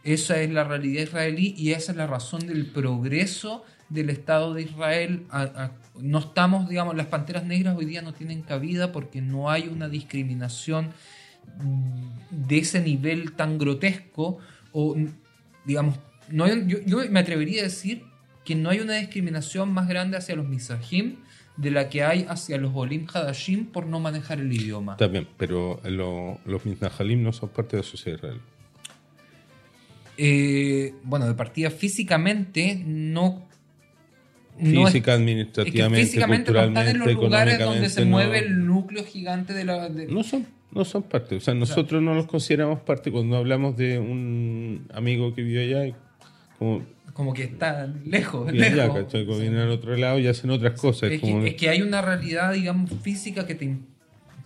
Esa es la realidad israelí y esa es la razón del progreso del Estado de Israel. No estamos, digamos, las panteras negras hoy día no tienen cabida porque no hay una discriminación mm, de ese nivel tan grotesco o, digamos, no yo me atrevería a decir que no hay una discriminación más grande hacia los misajim de la que hay hacia los olim hadashim por no manejar el idioma. Está bien, pero lo- los Mitnahalim no son parte de la sociedad israelí. Eh, bueno, de partida físicamente no... no es- Física, es que administrativamente, físicamente no están en culturalmente, los lugares donde se mueve el núcleo gigante de la... de- No son, no son parte. O sea, nosotros no los consideramos parte cuando hablamos de un amigo que vive allá. y Como como que está lejos, allá, lejos. ¿cachai? Como vienen al otro lado y hacen otras cosas. Es como- que, es que hay una realidad, digamos, física que te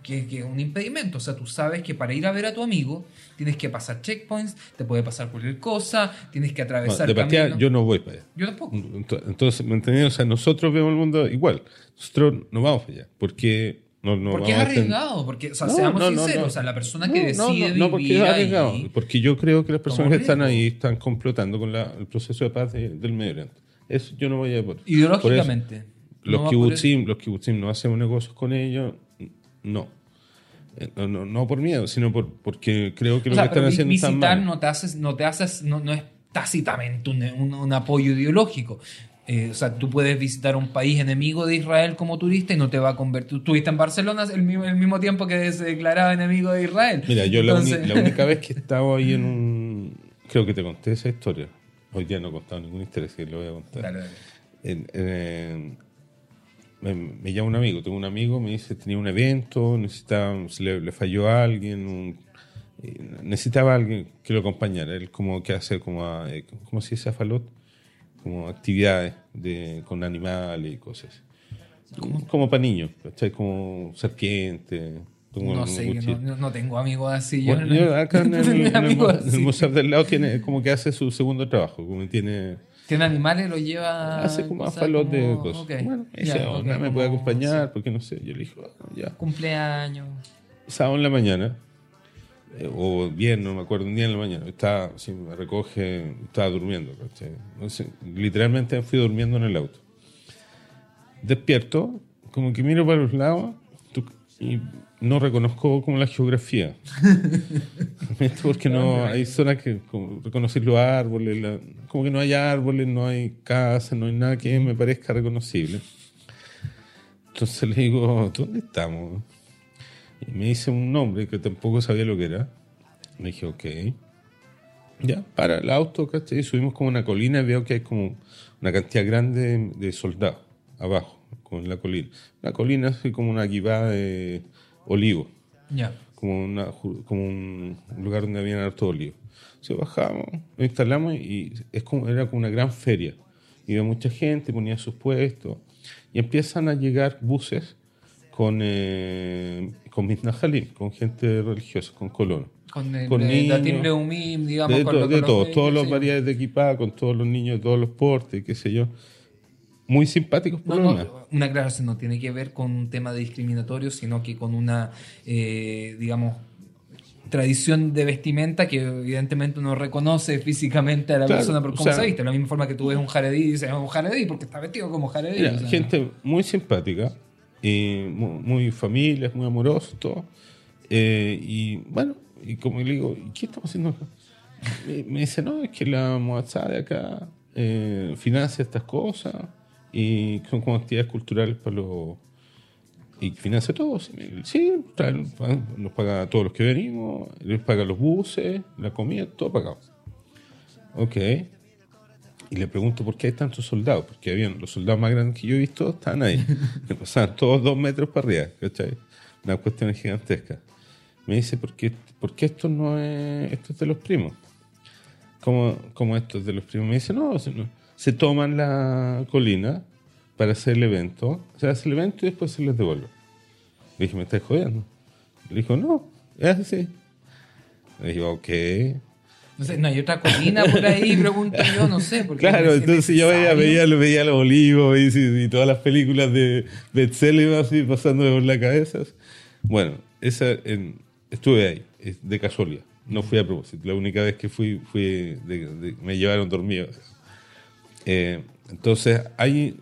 que, que es un impedimento. O sea, tú sabes que para ir a ver a tu amigo tienes que pasar checkpoints, te puede pasar cualquier cosa, tienes que atravesar de partida, yo no voy para allá. Yo tampoco. Ento- Entonces, ¿me? O sea, nosotros vemos el mundo igual. Nosotros no vamos para allá. Porque no, no porque es arriesgado, porque, o sea, No, seamos sinceros, o sea, la persona que decide no, no, porque es arriesgado. ahí, Porque yo creo que las personas que están ahí están complotando con la- el proceso de paz de- del Medio Oriente. Eso yo no voy a por. ideológicamente. por eso, no los kibutzim, los kibutzim no hacemos negocios con ellos, no. Eh, No, no, no por miedo, sino por, porque creo que O lo sea, que están haciendo visitar mal. no te haces, no te haces, no, no es tácitamente un, un- un apoyo ideológico. Eh, o sea, tú puedes visitar un país enemigo de Israel como turista y no te va a convertir. Estuviste en Barcelona el mismo, el mismo tiempo que se declaraba enemigo de Israel. Mira, yo la, uni- Entonces- la única vez que estaba ahí en un... Creo que te conté esa historia. Hoy día no he contado ninguna historia, así que lo voy a contar. Dale, dale. En- en- me, me llama un amigo, tengo un amigo, me dice, tenía un evento, necesitaba, le, le falló a alguien, un- eh, necesitaba a alguien que lo acompañara. Él como que hace como, a, eh, ¿cómo se dice Falot? Como actividades de, con animales y cosas. Como, como para niños, ¿cachai? Como serpiente. como No sé, yo no, no tengo amigos así. Bueno, yo, yo acá en el, en el, el museo del lado tiene como que hace su segundo trabajo, como tiene Tiene animales, lo lleva. hace como a cosas falot de cosas. ok, Bueno, me dice, "Oh, me puede acompañar, sí. porque no sé. Yo le dije, "Ah, ya. Cumpleaños. Sábado en la mañana, eh, o viernes, no me acuerdo, un día en la mañana, estaba, sí, me recoge, estaba durmiendo, literalmente me fui durmiendo en el auto. Despierto, como que miro para los lados y no reconozco como la geografía. Porque no hay zonas que como reconocer los árboles, la- como que no hay árboles, no hay casas, no hay nada que me parezca reconocible. Entonces le digo, ¿dónde estamos? Y me dice un nombre que tampoco sabía lo que era. Le dije, ok. Ya, para el auto, ¿cachai? Subimos como una colina y veo que hay como una cantidad grande de soldados abajo, como en la colina. La colina es como una guibada de olivos Ya. como, una, como un lugar donde habían harto olivo. Se bajamos, lo instalamos y es como, era como una gran feria. Iba mucha gente, ponía sus puestos y empiezan a llegar buses con, eh, con Mitnajalim, con gente religiosa, con colonos. Con el Con de niños. Datim Leumim, digamos. De, con to- de los todos, de- todas las sí. variedades de equipada, con todos los niños, todos los portes, qué sé yo. Muy simpáticos por No, lo no, una aclaración no tiene que ver con un tema discriminatorio, sino que con una, eh, digamos, tradición de vestimenta que evidentemente uno reconoce físicamente a la Claro, persona por o cómo sea- se viste. De la misma forma que tú ves un jaredí y dices, es un jaredí porque está vestido como jaredí. Mira, o sea, gente muy simpática, y muy, muy familias, muy amorosos, todo. Eh, y bueno, y como le digo, ¿y qué estamos haciendo acá? Me, me dice, no, es que la Moazá de acá eh, financia estas cosas y son como actividades culturales para los... Y financia todo. Sí, traen- nos paga a todos los que venimos, les paga los buses, la comida, todo pagado. Ok. Y le pregunto por qué hay tantos soldados, porque habían los soldados más grandes que yo he visto estaban ahí, que pasaban todos dos metros para arriba, ¿cachai? Una cuestión gigantesca. Me dice, ¿por qué, por qué esto no es, esto es de los primos? ¿Cómo, cómo esto es de los primos? Me dice, no, se, no- se toman la colina para hacer el evento, se hace el evento y después se les devuelve. Le dije, ¿me estás jodiendo? Le dijo, no, es así. Le dije, ok. No sé, no hay otra colina por ahí, pregunto yo, no sé. Porque Claro, es entonces yo veía, veía, veía los olivos y, y todas las películas de Betzelem así pasando por la cabeza. Bueno, esa, en- estuve ahí, de casualidad. No fui a propósito. La única vez que fui, fui de- de- me llevaron dormido. Eh, entonces, hay.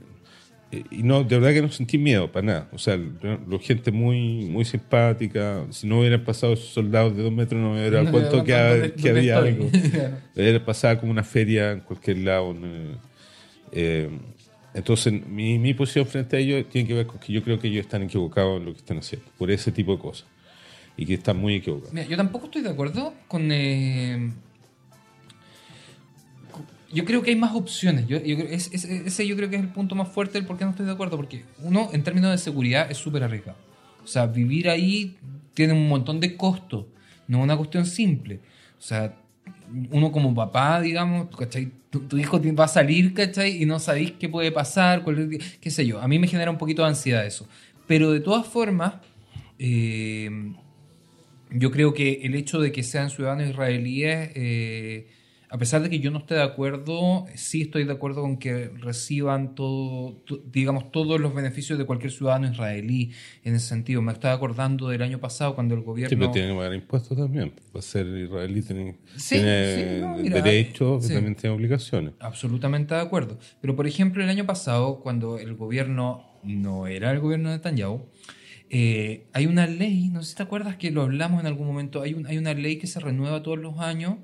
Y no, de verdad que no sentí miedo para nada. O sea, la gente muy, muy simpática. Si no hubieran pasado esos soldados de dos metros, no me hubiera dado cuenta que, no, ha- ¿dónde- que dónde había algo. Era pasada como una feria en cualquier lado. Eh, entonces, mi, mi posición frente a ellos tiene que ver con que yo creo que ellos están equivocados en lo que están haciendo, por ese tipo de cosas. Y que están muy equivocados. Mira, yo tampoco estoy de acuerdo con. eh, yo creo que hay más opciones. Ese yo creo que es el punto más fuerte del por qué no estoy de acuerdo. Porque uno, en términos de seguridad, es súper arriesgado. O sea, vivir ahí tiene un montón de costos. No es una cuestión simple. O sea, uno como papá, digamos, ¿cachai? Tu, hijo va a salir, ¿cachai? Y no sabéis qué puede pasar, cuál qué sé yo. A mí me genera un poquito de ansiedad eso. Pero de todas formas, eh, yo creo que el hecho de que sean ciudadanos israelíes, eh, a pesar de que yo no esté de acuerdo, sí estoy de acuerdo con que reciban todo, to- digamos, todos los beneficios de cualquier ciudadano israelí en ese sentido. Me estaba acordando del año pasado cuando el Sí, gobierno... pero tienen que pagar impuestos también. Para ser israelí tienen, Sí, tiene sí, no, mira, derechos sí. también tiene obligaciones. Absolutamente de acuerdo. Pero, por ejemplo, el año pasado, cuando el gobierno no era el gobierno de Netanyahu, eh, hay una ley, no sé si te acuerdas que lo hablamos en algún momento, hay, un- hay una ley que se renueva todos los años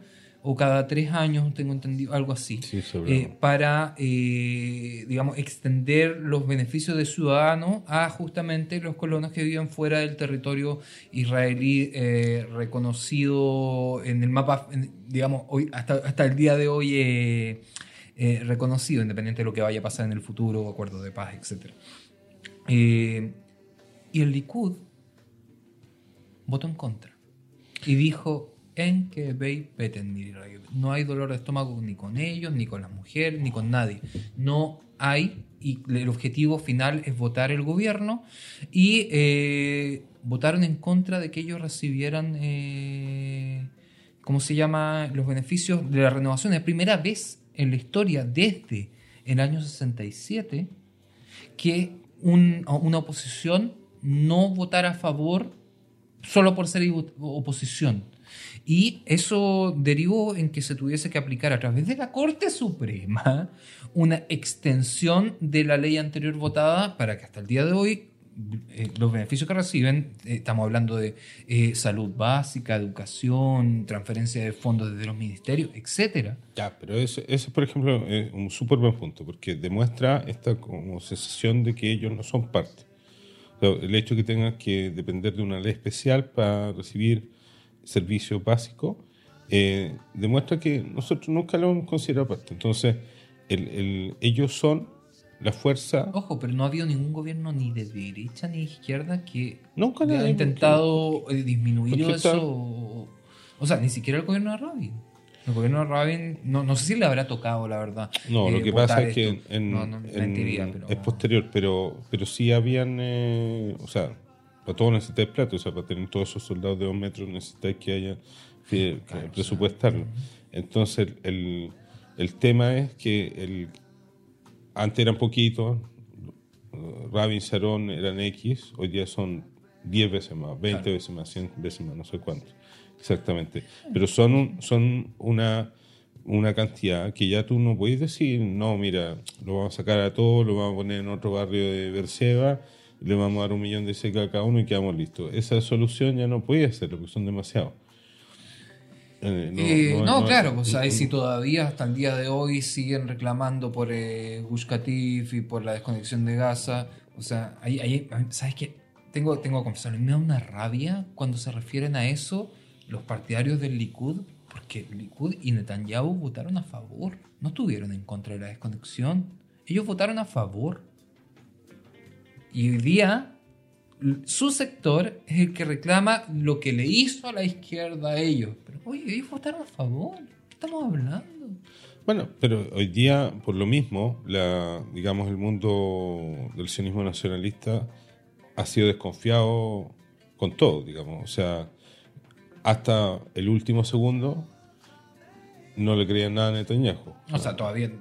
o cada tres años, tengo entendido, algo así, Sí, eh, para, eh, digamos, extender los beneficios de ciudadano a justamente los colonos que viven fuera del territorio israelí eh, reconocido en el mapa, digamos, hoy hasta, hasta el día de hoy eh, reconocido, independiente de lo que vaya a pasar en el futuro, acuerdo de paz, etc. Y el Likud votó en contra y dijo en que veis peten mi rey". no hay dolor de estómago ni con ellos ni con las mujeres ni con nadie no hay y el objetivo final es votar el gobierno y eh, votaron en contra de que ellos recibieran eh, ¿cómo se llama? los beneficios de la renovación es la primera vez en la historia desde el año 67 que un- una oposición no votara a favor solo por ser oposición. Y eso derivó en que se tuviese que aplicar a través de la Corte Suprema una extensión de la ley anterior votada para que hasta el día de hoy eh, los beneficios que reciben, eh, estamos hablando de eh, salud básica, educación, transferencia de fondos desde los ministerios, etcétera. Ya, pero eso, eso, por ejemplo, es un súper buen punto, porque demuestra esta como sensación de que ellos no son parte. O sea, el hecho de que tengan que depender de una ley especial para recibir servicios básicos eh, demuestra que nosotros nunca lo hemos considerado parte. Entonces, el- el- ellos son la fuerza. Ojo, pero no ha habido ningún gobierno ni de derecha ni de izquierda que Nunca haya intentado eh, disminuir eso. está- O, sea, ni siquiera el gobierno de Rabin. El gobierno de Rabin, no, no sé si le habrá tocado, la verdad. No, lo eh, que pasa es que en, No, no, en- mentiría, pero- es posterior, pero, pero sí habían, eh, o sea, para todo necesitáis plata, o sea, para tener todos esos soldados de dos metros necesitáis que haya que, que presupuestarlo. Entonces, el, el tema es que el, antes eran poquitos, Rabin, Sharon eran X, hoy día son 10 veces más, 20 Claro. veces más, 100 veces más, no sé cuántos exactamente. Pero son, un- son una, una cantidad que ya tú no puedes decir, no, mira, lo vamos a sacar a todos, lo vamos a poner en otro barrio de Berseba, le vamos a dar un millón de secas a cada uno y quedamos listos. Esa solución ya no puede hacerlo, porque son demasiados. Eh, Eh, no, claro, pues ahí sí todavía hasta el día de hoy siguen reclamando por eh, Gush Katif y por la desconexión de Gaza. O sea, ahí, ahí ¿sabes qué? Tengo, tengo que confesarlo, me da una rabia cuando se refieren a eso los partidarios del Likud, porque Likud y Netanyahu votaron a favor, no estuvieron en contra de la desconexión. Ellos votaron a favor. Y hoy día su sector es el que reclama lo que le hizo a la izquierda a ellos. Pero oye, ellos votaron a favor. ¿Qué estamos hablando? Bueno, pero hoy día, por lo mismo, la, digamos, el mundo del sionismo nacionalista ha sido desconfiado con todo, digamos. O sea, hasta el último segundo no le creían nada a Netanyahu. O sea, todavía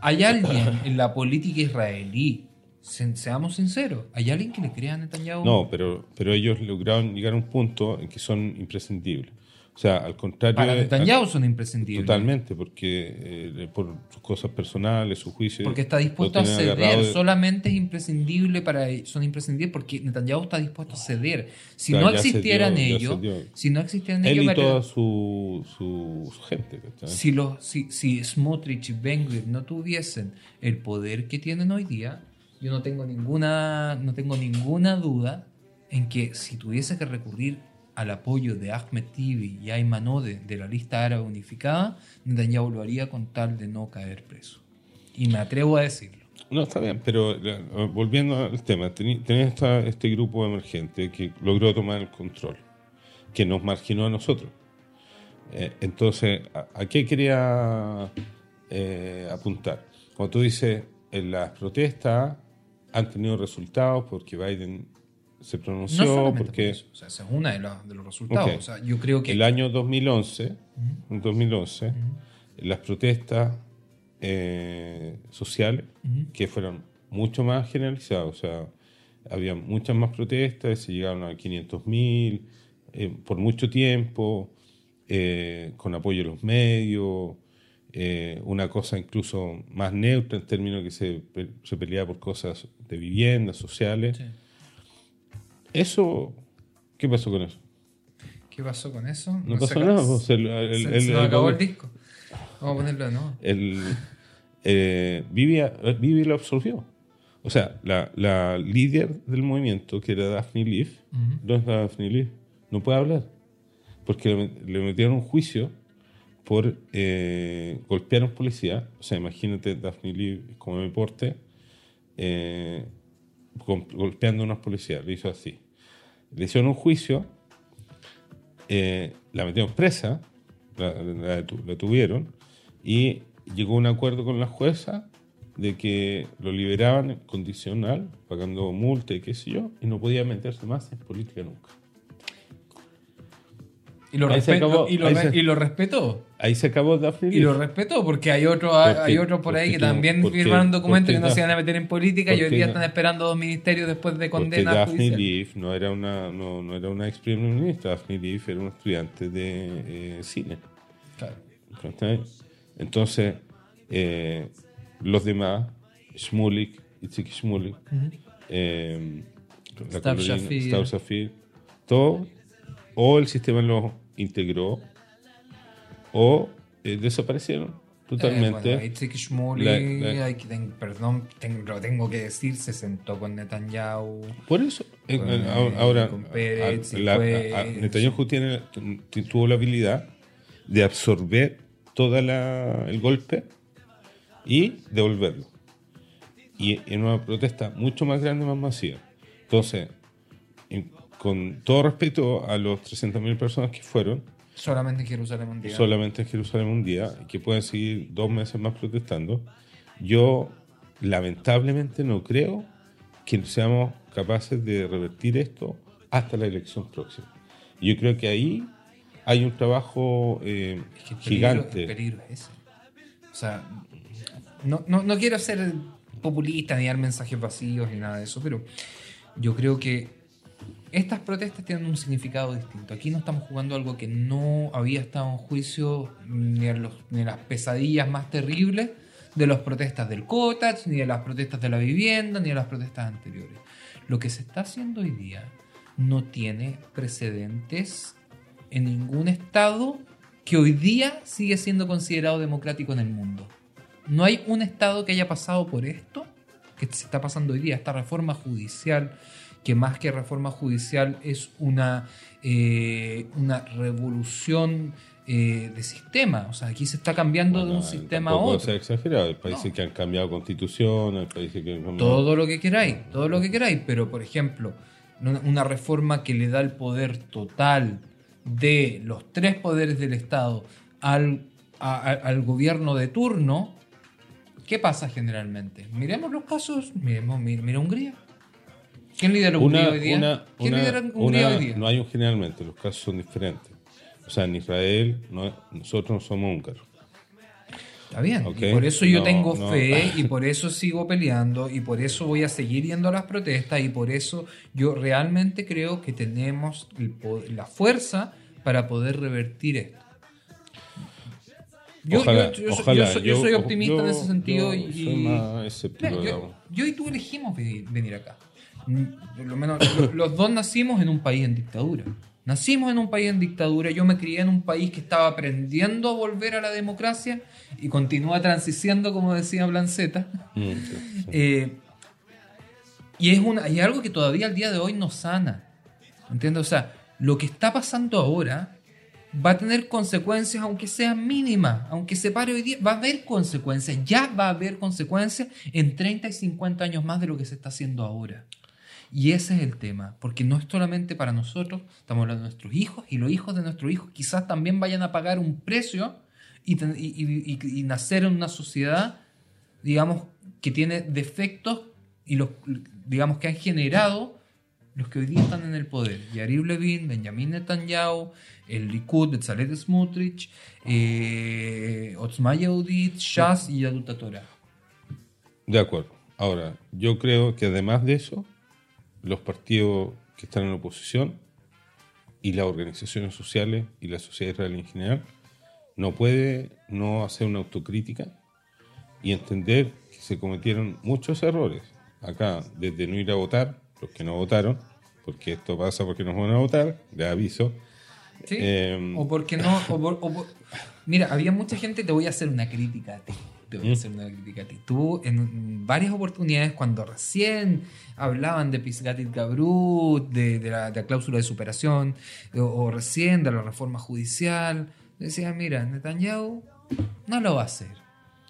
hay alguien en la política israelí, se- seamos sinceros, hay alguien que le crea a Netanyahu. No, pero, pero ellos lograron llegar a un punto en que son imprescindibles. O sea, al contrario... Para Netanyahu son imprescindibles. Totalmente, porque eh, por sus cosas personales, su juicio... Porque está dispuesto a ceder, de- solamente es imprescindible para ellos, son imprescindibles porque Netanyahu está dispuesto a ceder. Si Claro, no ya existieran cedió, ellos, si no existieran Él ellos, y toda su, su, su gente. ¿cachai? si, los, si, si Smotrich y Ben-Gvir no tuviesen el poder que tienen hoy día, yo no tengo ninguna, no tengo ninguna duda en que si tuviese que recurrir al apoyo de Ahmed Tibi y Ayman Ode de la lista árabe unificada, Netanyahu lo haría con tal de no caer preso. Y me atrevo a decirlo. No, está bien, pero eh, volviendo al tema, tenés este grupo emergente que logró tomar el control, que nos marginó a nosotros. Eh, entonces, ¿a, qué quería eh, apuntar? Como tú dices, en las protestas han tenido resultados porque Biden se No pronunció, por porque eso, o sea, esa es una de, de los resultados. O sea, yo creo que el año 2011, en 2011 las protestas eh, sociales, que fueron mucho más generalizadas, o sea, había muchas más protestas, se llegaron a 500.000 eh, por mucho tiempo, eh, con apoyo de los medios, eh, una cosa incluso más neutra en términos que se, se peleaba por cosas de vivienda, sociales. Sí. Eso, ¿qué pasó con eso? ¿Qué pasó con eso? No, pasó se nada. pues, el, el- se, el- se nos acabó el disco. Vamos a ponerlo de nuevo. el, eh, Vivi, Vivi lo absolvió. O sea, la, la líder del movimiento, que era Daphne Leaf, ¿dónde está Daphne Leaf? No puede hablar. Porque le, le metieron un juicio por eh, golpear a un policía. O sea, imagínate Daphne Leaf como deporte, eh, gol- golpeando a unos policías. Le hizo así. Le hicieron un juicio, eh, la metieron presa, la, la la tuvieron, y llegó a un acuerdo con la jueza de que lo liberaban condicional, pagando multa y qué sé yo, y no podía meterse más en política nunca. Y lo, Ahí se respeto- acabó, y lo ahí re- se- y lo respetó. Ahí se acabó Daphne Y lo respetó porque hay otros hay otros por ahí que tú- también firmaron documentos que no se iban a meter en política y hoy día están esperando dos ministerios después de condena Daphne judicial. Leaf no era una, no, no era una ex primer ministra, Daphne Leaf era un estudiante de eh, cine. Entonces, eh, los demás, Shmulik, Itzik eh, la Stav colorina, Shafir. Stav Shafir, todo, o el sistema los integró, o eh, desaparecieron totalmente. Eh, bueno, La- la- hay que ten- perdón, ten- lo tengo que decir, se sentó con Netanyahu. Por eso, eh, Con, ahora, con Pérez, a- y la- fue- a- a- Netanyahu tiene, tuvo la habilidad de absorber todo el golpe y devolverlo. Y en una protesta mucho más grande, más masiva. Entonces, en- con todo respeto a los 300.000 personas que fueron, Solamente en Jerusalén un día. solamente en Jerusalén un día, que pueden seguir dos meses más protestando, yo lamentablemente no creo que seamos capaces de revertir esto hasta la elección próxima. Yo creo que ahí hay un trabajo eh, Es que el gigante. El peligro es ese. O sea, no, no, no quiero ser populista ni dar mensajes vacíos ni nada de eso, pero yo creo que estas protestas tienen un significado distinto. Aquí no estamos jugando algo que no había estado en juicio ni en, los- ni en las pesadillas más terribles de las protestas del cottage, ni de las protestas de la vivienda, ni de las protestas anteriores. Lo que se está haciendo hoy día no tiene precedentes en ningún estado que hoy día sigue siendo considerado democrático en el mundo. No hay un estado que haya pasado por esto, que se está pasando hoy día, esta reforma judicial, que más que reforma judicial es una, eh, una revolución eh, de sistema. O sea, aquí se está cambiando de un sistema a otro. sea exagerado. Hay países No. que han cambiado constitución, hay países que han cambiado- Todo lo que queráis, todo lo que queráis, pero por ejemplo, una, una reforma que le da el poder total de los tres poderes del Estado al, a- a- al gobierno de turno, ¿qué pasa generalmente? Miremos los casos, miremos, mira, mira Hungría. ¿Quién lidera Hungría hoy día? una- ¿Quién una- Hungría una- hoy día? No hay un generalmente, los casos son diferentes. O sea, en Israel no- nosotros no somos húngaros. Está bien, y por eso yo no, tengo no. fe y por eso sigo peleando y por eso voy a seguir yendo a las protestas y por eso yo realmente creo que tenemos la fuerza para poder revertir esto. Yo, Ojalá, yo- yo soy- ojalá. yo soy, yo soy optimista en ese sentido yo y, soy más escéptico, Mira, yo, y tú elegimos venir, venir acá. Mm, Por lo menos lo- los dos nacimos en un país en dictadura. Nacimos en un país en dictadura. Yo me crié en un país que estaba aprendiendo a volver a la democracia y continúa transiciando, como decía Blanceta. Mm, sí. Eh, y es una, y algo que todavía al día de hoy no sana. ¿Entiendes? O sea, lo que está pasando ahora va a tener consecuencias, aunque sean mínimas, aunque se pare hoy día, va a haber consecuencias, ya va a haber consecuencias en 30 y 50 años más de lo que se está haciendo ahora. Y ese es el tema, porque no es solamente para nosotros, estamos hablando de nuestros hijos y los hijos de nuestros hijos quizás también vayan a pagar un precio y, nacer en una sociedad, digamos, que tiene defectos y los, digamos, que han generado los que hoy día están en el poder. Yariv Levin, Benjamin Netanyahu, el Likud, Bezalel Smotrich, eh, Otzma Yehudit, y Yadut Torah. De acuerdo. Ahora, yo creo que además de eso, los partidos que están en la oposición y las organizaciones sociales y la sociedad israelí en general no puede no hacer una autocrítica y entender que se cometieron muchos errores. Acá, desde no ir a votar, los que no votaron, porque esto pasa porque no van a votar, de aviso, ¿Sí? Eh, o porque no. o por- o por- Mira, había mucha gente, te voy a hacer una crítica a ti. Te voy a ¿Mm? hacer una crítica a ti. Tú, en varias oportunidades, cuando recién hablaban de Pisgatit Gabrut, de, de la, de la cláusula de superación, o, o recién de la reforma judicial, decían: Mira, Netanyahu no lo va a hacer.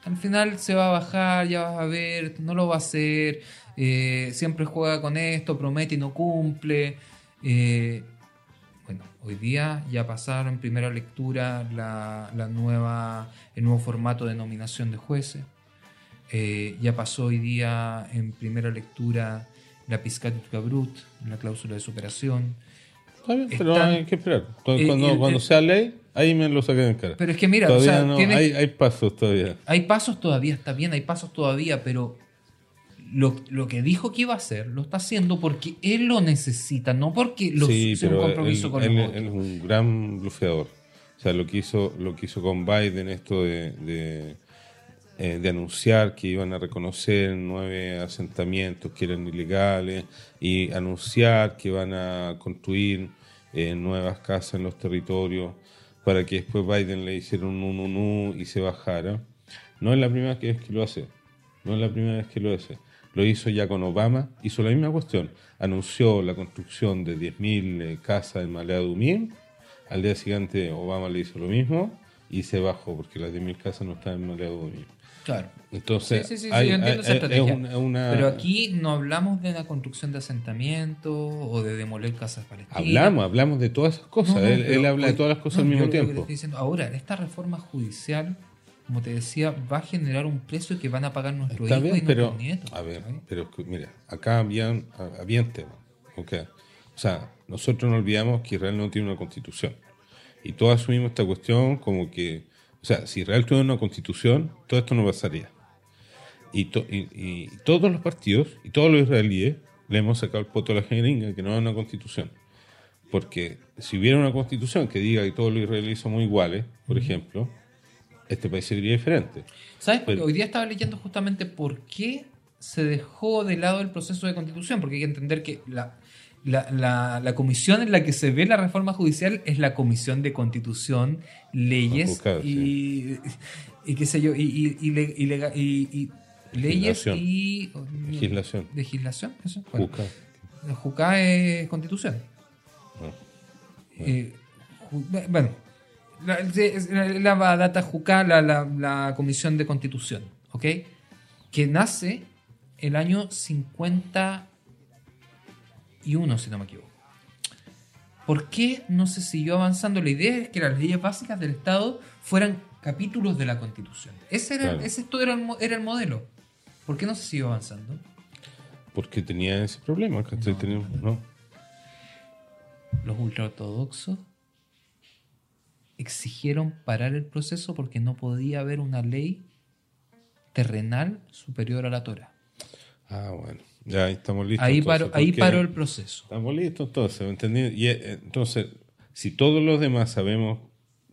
Al final se va a bajar, ya vas a ver, no lo va a hacer. eh, siempre juega con esto, promete y no cumple. eh, bueno, hoy día ya pasaron en primera lectura la, la nueva, el nuevo formato de nominación de jueces. Eh, ya pasó hoy día en primera lectura la Piscatit Brut, la cláusula de superación. Está bien, pero Están- hay que esperar. Cuando, Eh, cuando, el- cuando el- sea ley, ahí me lo sacan en cara. Pero es que mira, o todavía sea, no, hay, hay pasos todavía. Hay pasos todavía, está bien, hay pasos todavía, pero lo, lo que dijo que iba a hacer, lo está haciendo porque él lo necesita, no porque lo sí, sea un compromiso él, con él- otros. él es un gran blufeador. O sea, lo que hizo, lo que hizo con Biden, esto de, de, eh, de anunciar que iban a reconocer nueve asentamientos que eran ilegales y anunciar que van a construir eh, nuevas casas en los territorios para que después Biden le hiciera un un, un, un y se bajara. No es la primera vez que lo hace. No es la primera vez que lo hace. Lo hizo ya con Obama, hizo la misma cuestión. Anunció la construcción de 10.000 eh, casas en Malea Dumín. Al día siguiente Obama le hizo lo mismo y se bajó porque las 10.000 casas no estaban en Malea Dumín. Claro. Entonces, Sí, sí, sí, sí, hay- yo entiendo esa hay- estrategia. es una- una- Pero aquí no hablamos de la construcción de asentamientos o de demoler casas palestinas. hablamos, hablamos de todas esas cosas. No, no, él, habla de todas las cosas no, al mismo tiempo. diciendo, ahora, esta reforma judicial, como te decía, va a generar un precio que van a pagar nuestros Está hijos bien, y pero nuestros nietos. a ver, ¿sabes? pero mira, acá habían habían temas, ¿ok? O sea, nosotros no olvidamos que Israel no tiene una constitución y todos asumimos esta cuestión como que, o sea, si Israel tuviera una constitución, todo esto no pasaría. Y, to- y- y todos los partidos y todos los israelíes le hemos sacado el poto a la jeringa que no hay una constitución. Porque si hubiera una constitución que diga que todos los israelíes somos iguales, por ejemplo, este país sería diferente. ¿Sabes? Porque Pero- hoy día estaba leyendo justamente por qué se dejó de lado el proceso de constitución, porque hay que entender que la, la, la- la comisión en la que se ve la reforma judicial es la comisión de constitución, leyes y, y qué sé yo, y, y, y leyes Legislación. y... Legislación. Legislación, eso. Bueno, JUCA es constitución. Ah. Eh, ju- bueno, la, la, la data JUCA, la, la, Comisión de Constitución, ¿ok? Que nace el año 51, si no me equivoco. ¿Por qué no se siguió avanzando? La idea es que las leyes básicas del Estado fueran capítulos de la Constitución. Ese era, Claro. ese esto era, el, era el modelo. ¿Por qué no se siguió avanzando? Porque tenía ese problema, ¿cachai? No, no. los ultraortodoxos exigieron parar el proceso porque no podía haber una ley terrenal superior a la Torah. Ah, bueno. Ya ahí estamos listos. Ahí entonces, paró, ahí porque paró el proceso. Estamos listos entonces, ¿me entendí? Y, eh, entonces, si todos los demás sabemos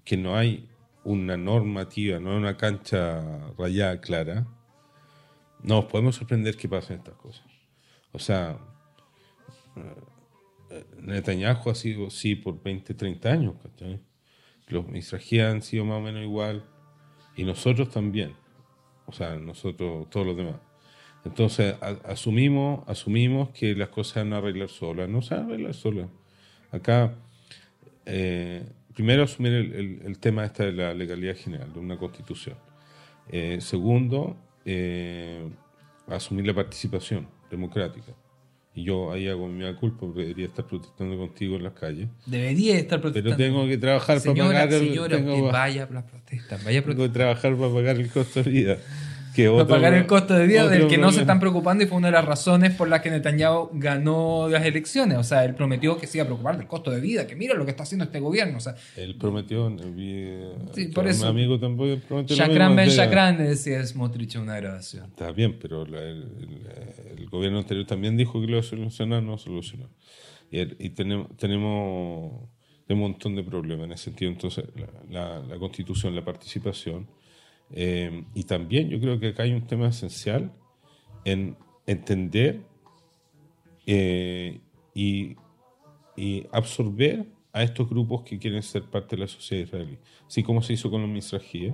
que no hay una normativa, no hay una cancha rayada clara, no nos podemos sorprender que pasen estas cosas. O sea, eh, Netanyahu ha sido así por 20, 30 años, ¿cachai? Los israelíes han sido más o menos igual y nosotros también. O sea, nosotros, todos los demás. Entonces, asumimos, asumimos que las cosas van a arreglar solas. No se van a arreglar solas. Acá, eh, primero asumir el tema este de la legalidad general, de una constitución. Eh, segundo, eh, asumir la participación democrática. Y yo ahí hago mi culpa porque debería estar protestando contigo en las calles. Debería estar Pero protestando. tengo que trabajar señora, para pagar el, señora, tengo- que vaya a las protestas, vaya a tengo que trabajar para pagar el costo de vida. Que otro- pagar el costo de vida del que no se problema. están preocupando y fue una de las razones por las que Netanyahu ganó las elecciones. O sea, él prometió que se iba a preocupar del costo de vida, que mira lo que está haciendo este gobierno. O sea, Él prometió, vi, Sí, por eso. amigo tampoco prometió Shakran Ben Shakran decía Smotrich en una grabación. Está bien, pero la- el, el- el gobierno anterior también dijo que lo iba a solucionar, no solucionó. Y, el- y tenemos, tenemos un montón de problemas en ese sentido. Entonces, la, la- la constitución, la participación. Eh, y también yo creo que acá hay un tema esencial en entender eh, y, y absorber a estos grupos que quieren ser parte de la sociedad israelí, así como se hizo con los misrajíes.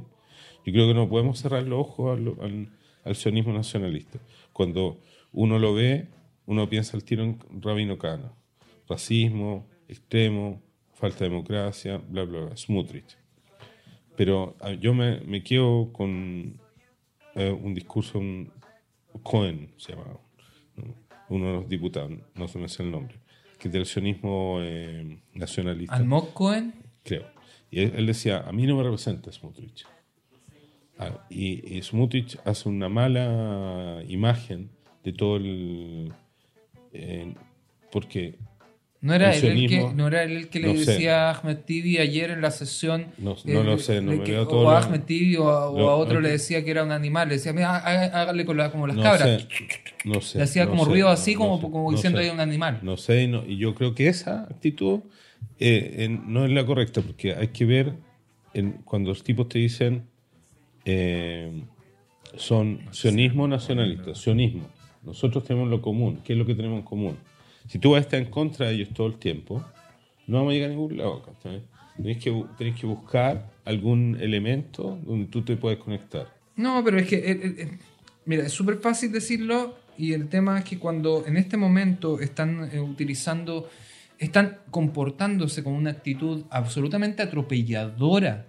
Yo creo que no podemos cerrar los ojos al, al, al sionismo nacionalista. Cuando uno lo ve, uno piensa al tiro en Rabino Cana. Racismo, extremo, falta de democracia, bla, bla, bla, Smutrich. Pero yo me, me quedo con eh, un discurso, un Cohen se llamaba, ¿no? uno de los diputados, no se me sé el nombre, que es del sionismo eh, nacionalista. Almog Cohen. creo. Y él, él decía, a mí no me representa Smutrich. Ah, y, y Smutrich hace una mala imagen de todo el... eh, porque ¿No era, él el que, sionismo, ¿No era él el que le no decía a Ahmed Tibi ayer en la sesión? No- no lo sé, no me que- todo O a Ahmed Tibi o a, o lo- a otro le decía que era un animal. Le decía, mira, há- hágale con la- como las no cabras. sé, no sé. le hacía como sé, ruido así, como, sé, como diciendo hay un animal. No sé, y, no- y yo creo que esa actitud eh, en- no es la correcta, porque hay que ver en- cuando los tipos te dicen eh, son sionismo nacionalista, sionismo. Nosotros tenemos lo común. ¿Qué es lo que tenemos en común? Si tú vas a estar en contra de ellos todo el tiempo, no vamos a llegar a ningún lado. Tenés que, tenés que buscar algún elemento donde tú te puedes conectar. No, pero es que, eh, eh, eh, mira, es súper fácil decirlo y el tema es que cuando en este momento están utilizando, están comportándose con una actitud absolutamente atropelladora,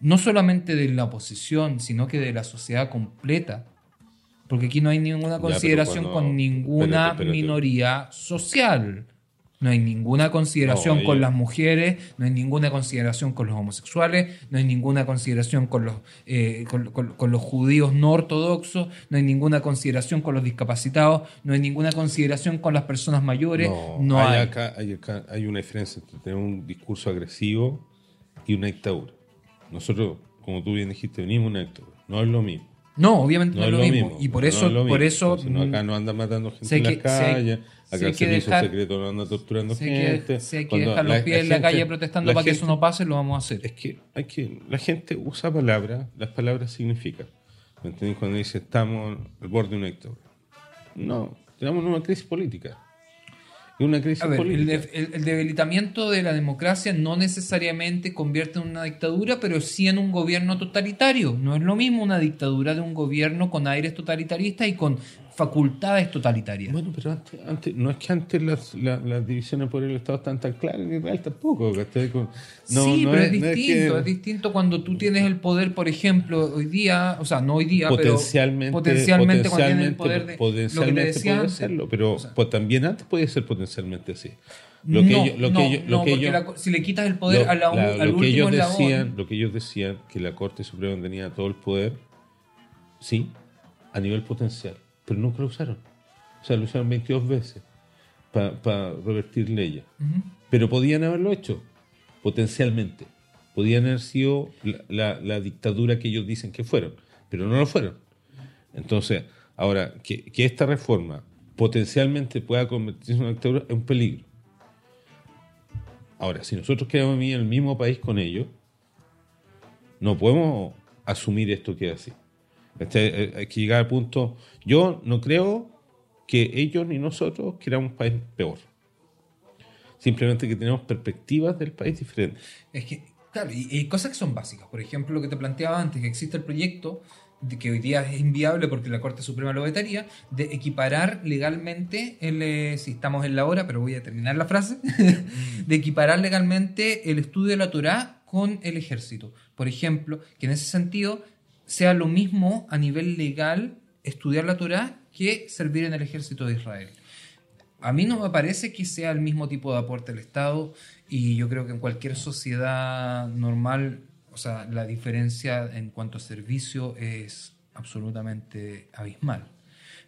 no solamente de la oposición, sino que de la sociedad completa. Porque aquí no hay ninguna consideración cuando- con ninguna minoría social. No hay ninguna consideración No, con las mujeres, no hay ninguna consideración con los homosexuales, no hay ninguna consideración con los, eh, con, con- con los judíos no ortodoxos, no hay ninguna consideración con los discapacitados, no hay ninguna consideración con las personas mayores. No, hay, hay. Acá, hay, acá- hay una diferencia entre tener un discurso agresivo y una dictadura. Nosotros, como tú bien dijiste, venimos una dictadura. No es lo mismo. No, obviamente No, no, es lo mismo. Y por no eso, es por eso Entonces, no, acá no andan matando gente en las que- calles, si acá el que servicio dejar- secreto no anda torturando que, gente. si hay que Cuando dejar los pies en la calle protestando la para que eso no pase, lo vamos a hacer. Es que, hay que la gente usa palabras, las palabras significan. ¿Me entiendes? Cuando dice estamos al borde de una dictadura. No, tenemos una crisis política. Es una crisis A ver, el, política. el- el debilitamiento de la democracia no necesariamente convierte en una dictadura, pero sí en un gobierno totalitario. No es lo mismo una dictadura de un gobierno con aires totalitaristas y con facultades totalitarias. Bueno, pero antes, antes- no es que antes las, la- las divisiones por el Estado estaban tan claras en Israel tampoco. no- sí, no pero es, no distinto. que- Es, distinto cuando tú tienes el poder, por ejemplo, hoy día, o sea, no hoy día, potencialmente, pero potencialmente cuando tienes el poder de lo que te potencialmente decía puede serlo, pero O sea, pues, también antes podía ser potencialmente así. Lo no, que ellos- lo no, que ellos- lo no, que ellos- la si le quitas el poder lo- a la, la- al lo que ellos decían, lo que ellos decían que la Corte Suprema tenía todo el poder, sí, a nivel potencial, pero nunca lo usaron. O sea, lo usaron 22 veces para revertir leyes. Pero podían haberlo hecho, potencialmente. Podían haber sido la, la- la dictadura que ellos dicen que fueron, pero no lo fueron. Entonces, ahora, que, que esta reforma potencialmente pueda convertirse en una dictadura es un peligro. Ahora, si nosotros queremos vivir en el mismo país con ellos, no podemos asumir esto que es así. Este, eh, hay que llegar al punto. Yo no creo que ellos ni nosotros queramos un país peor. Simplemente que tenemos perspectivas del país diferentes. Es que, claro, y, y cosas que son básicas. Por ejemplo, lo que te planteaba antes, que existe el proyecto, que hoy día es inviable porque la Corte Suprema lo vetaría, de equiparar legalmente, el, eh, si estamos en la hora, pero voy a terminar la frase, de equiparar legalmente el estudio de la Torá con el ejército. Por ejemplo, que en ese sentido sea lo mismo a nivel legal estudiar la Torá que servir en el ejército de Israel. A mí no me parece que sea el mismo tipo de aporte del Estado y yo creo que en cualquier sociedad normal, o sea, la diferencia en cuanto a servicio es absolutamente abismal.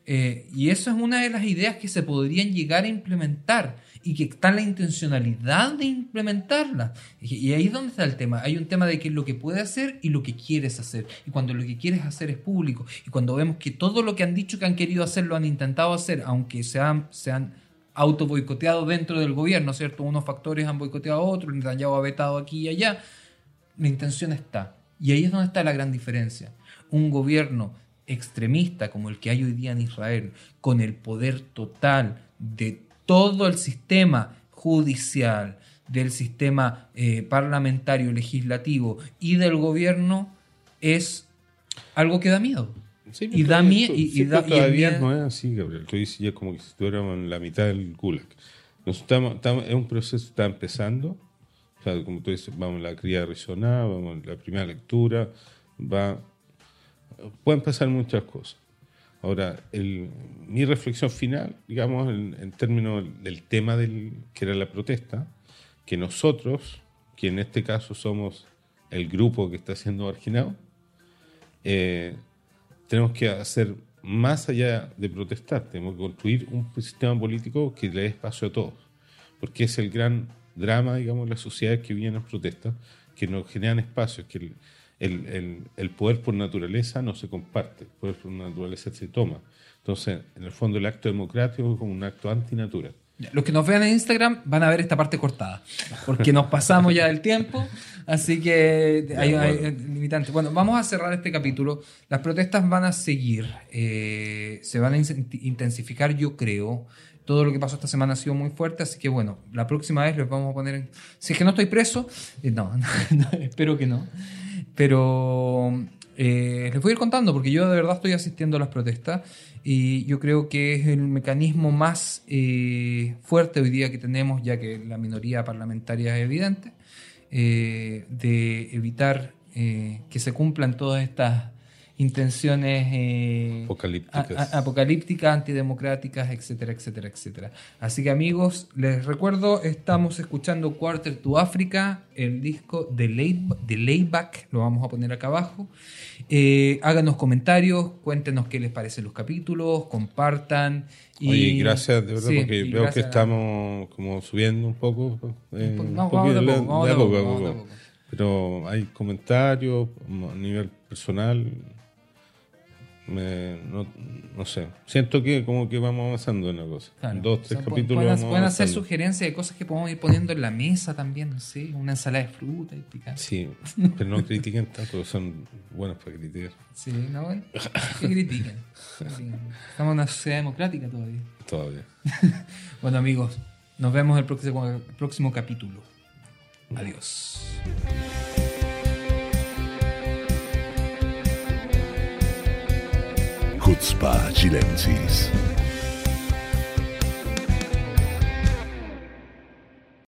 Eh, y eso es una de las ideas que se podrían llegar a implementar y que está la intencionalidad de implementarla. Y, ahí es donde está el tema. Hay un tema de qué es lo que puedes hacer y lo que quieres hacer. Y cuando lo que quieres hacer es público y cuando vemos que todo lo que han dicho que han querido hacer lo han intentado hacer, aunque se han, se han auto boicoteado dentro del gobierno, ¿cierto? Unos factores han boicoteado a otros, Netanyahu ha vetado aquí y allá. La intención está. Y ahí es donde está la gran diferencia. Un gobierno extremista como el que hay hoy día en Israel, con el poder total de todo el sistema judicial, del sistema eh, parlamentario, legislativo y del gobierno es algo que da miedo. Sí, y da miedo. Y, y da- todavía miedo- no es así, Gabriel. Tú dices ya como que si estuviéramos en la mitad del gulag. Nosotros estamos, estamos- es un proceso que está empezando. O sea, como tú dices, vamos a la cría resonada, vamos a la primera lectura. Va, pueden pasar muchas cosas. Ahora, el- mi reflexión final, digamos, en, en términos del tema del, que era la protesta, que nosotros, que en este caso somos el grupo que está siendo marginado, eh, tenemos que hacer más allá de protestar, tenemos que construir un sistema político que le dé espacio a todos, porque es el gran drama, digamos, de las sociedades que vienen a protestas, que nos generan espacios, que el, el- el- el poder por naturaleza no se comparte, el poder por naturaleza se toma. Entonces, en el fondo, el acto democrático es como un acto antinatura. Los que nos vean en Instagram van a ver esta parte cortada, porque nos pasamos ya del tiempo, así que hay, hay limitantes. Bueno, vamos a cerrar este capítulo. Las protestas van a seguir, eh, se van a intensificar, yo creo. Todo lo que pasó esta semana ha sido muy fuerte, así que bueno, la próxima vez les vamos a poner... en- Si es que no estoy preso, eh, no, no, espero que no. Pero eh, les voy a ir contando, porque yo de verdad estoy asistiendo a las protestas y yo creo que es el mecanismo más eh, fuerte hoy día que tenemos, ya que la minoría parlamentaria es evidente, eh, de evitar eh, que se cumplan todas estas intenciones eh, Apocalípticas. a- a- apocalípticas, antidemocráticas, etcétera, etcétera, etcétera. Así que amigos, les recuerdo, estamos escuchando Quarter to Africa, el disco de, Lay, de Layback, lo vamos a poner acá abajo. Eh, háganos comentarios, cuéntenos qué les parecen los capítulos, compartan. Y, Oye, gracias de verdad, Sí, porque veo que estamos como subiendo un poco. eh, Un po- un. Pero hay comentarios a nivel personal. Me- no, no sé. Siento que como que vamos avanzando en la cosa. Claro. Dos, O tres sea, capítulos pueden, vamos pueden hacer sugerencias de cosas que podemos ir poniendo en la mesa también, no sé, una ensalada de fruta y picar. Sí, pero no critiquen tanto, son buenos para criticar. Sí, no, bueno, que critiquen. Estamos en una sociedad democrática todavía. Todavía. Bueno, amigos, nos vemos el próximo, próximo capítulo. Adiós. Chutzpah Chilensis.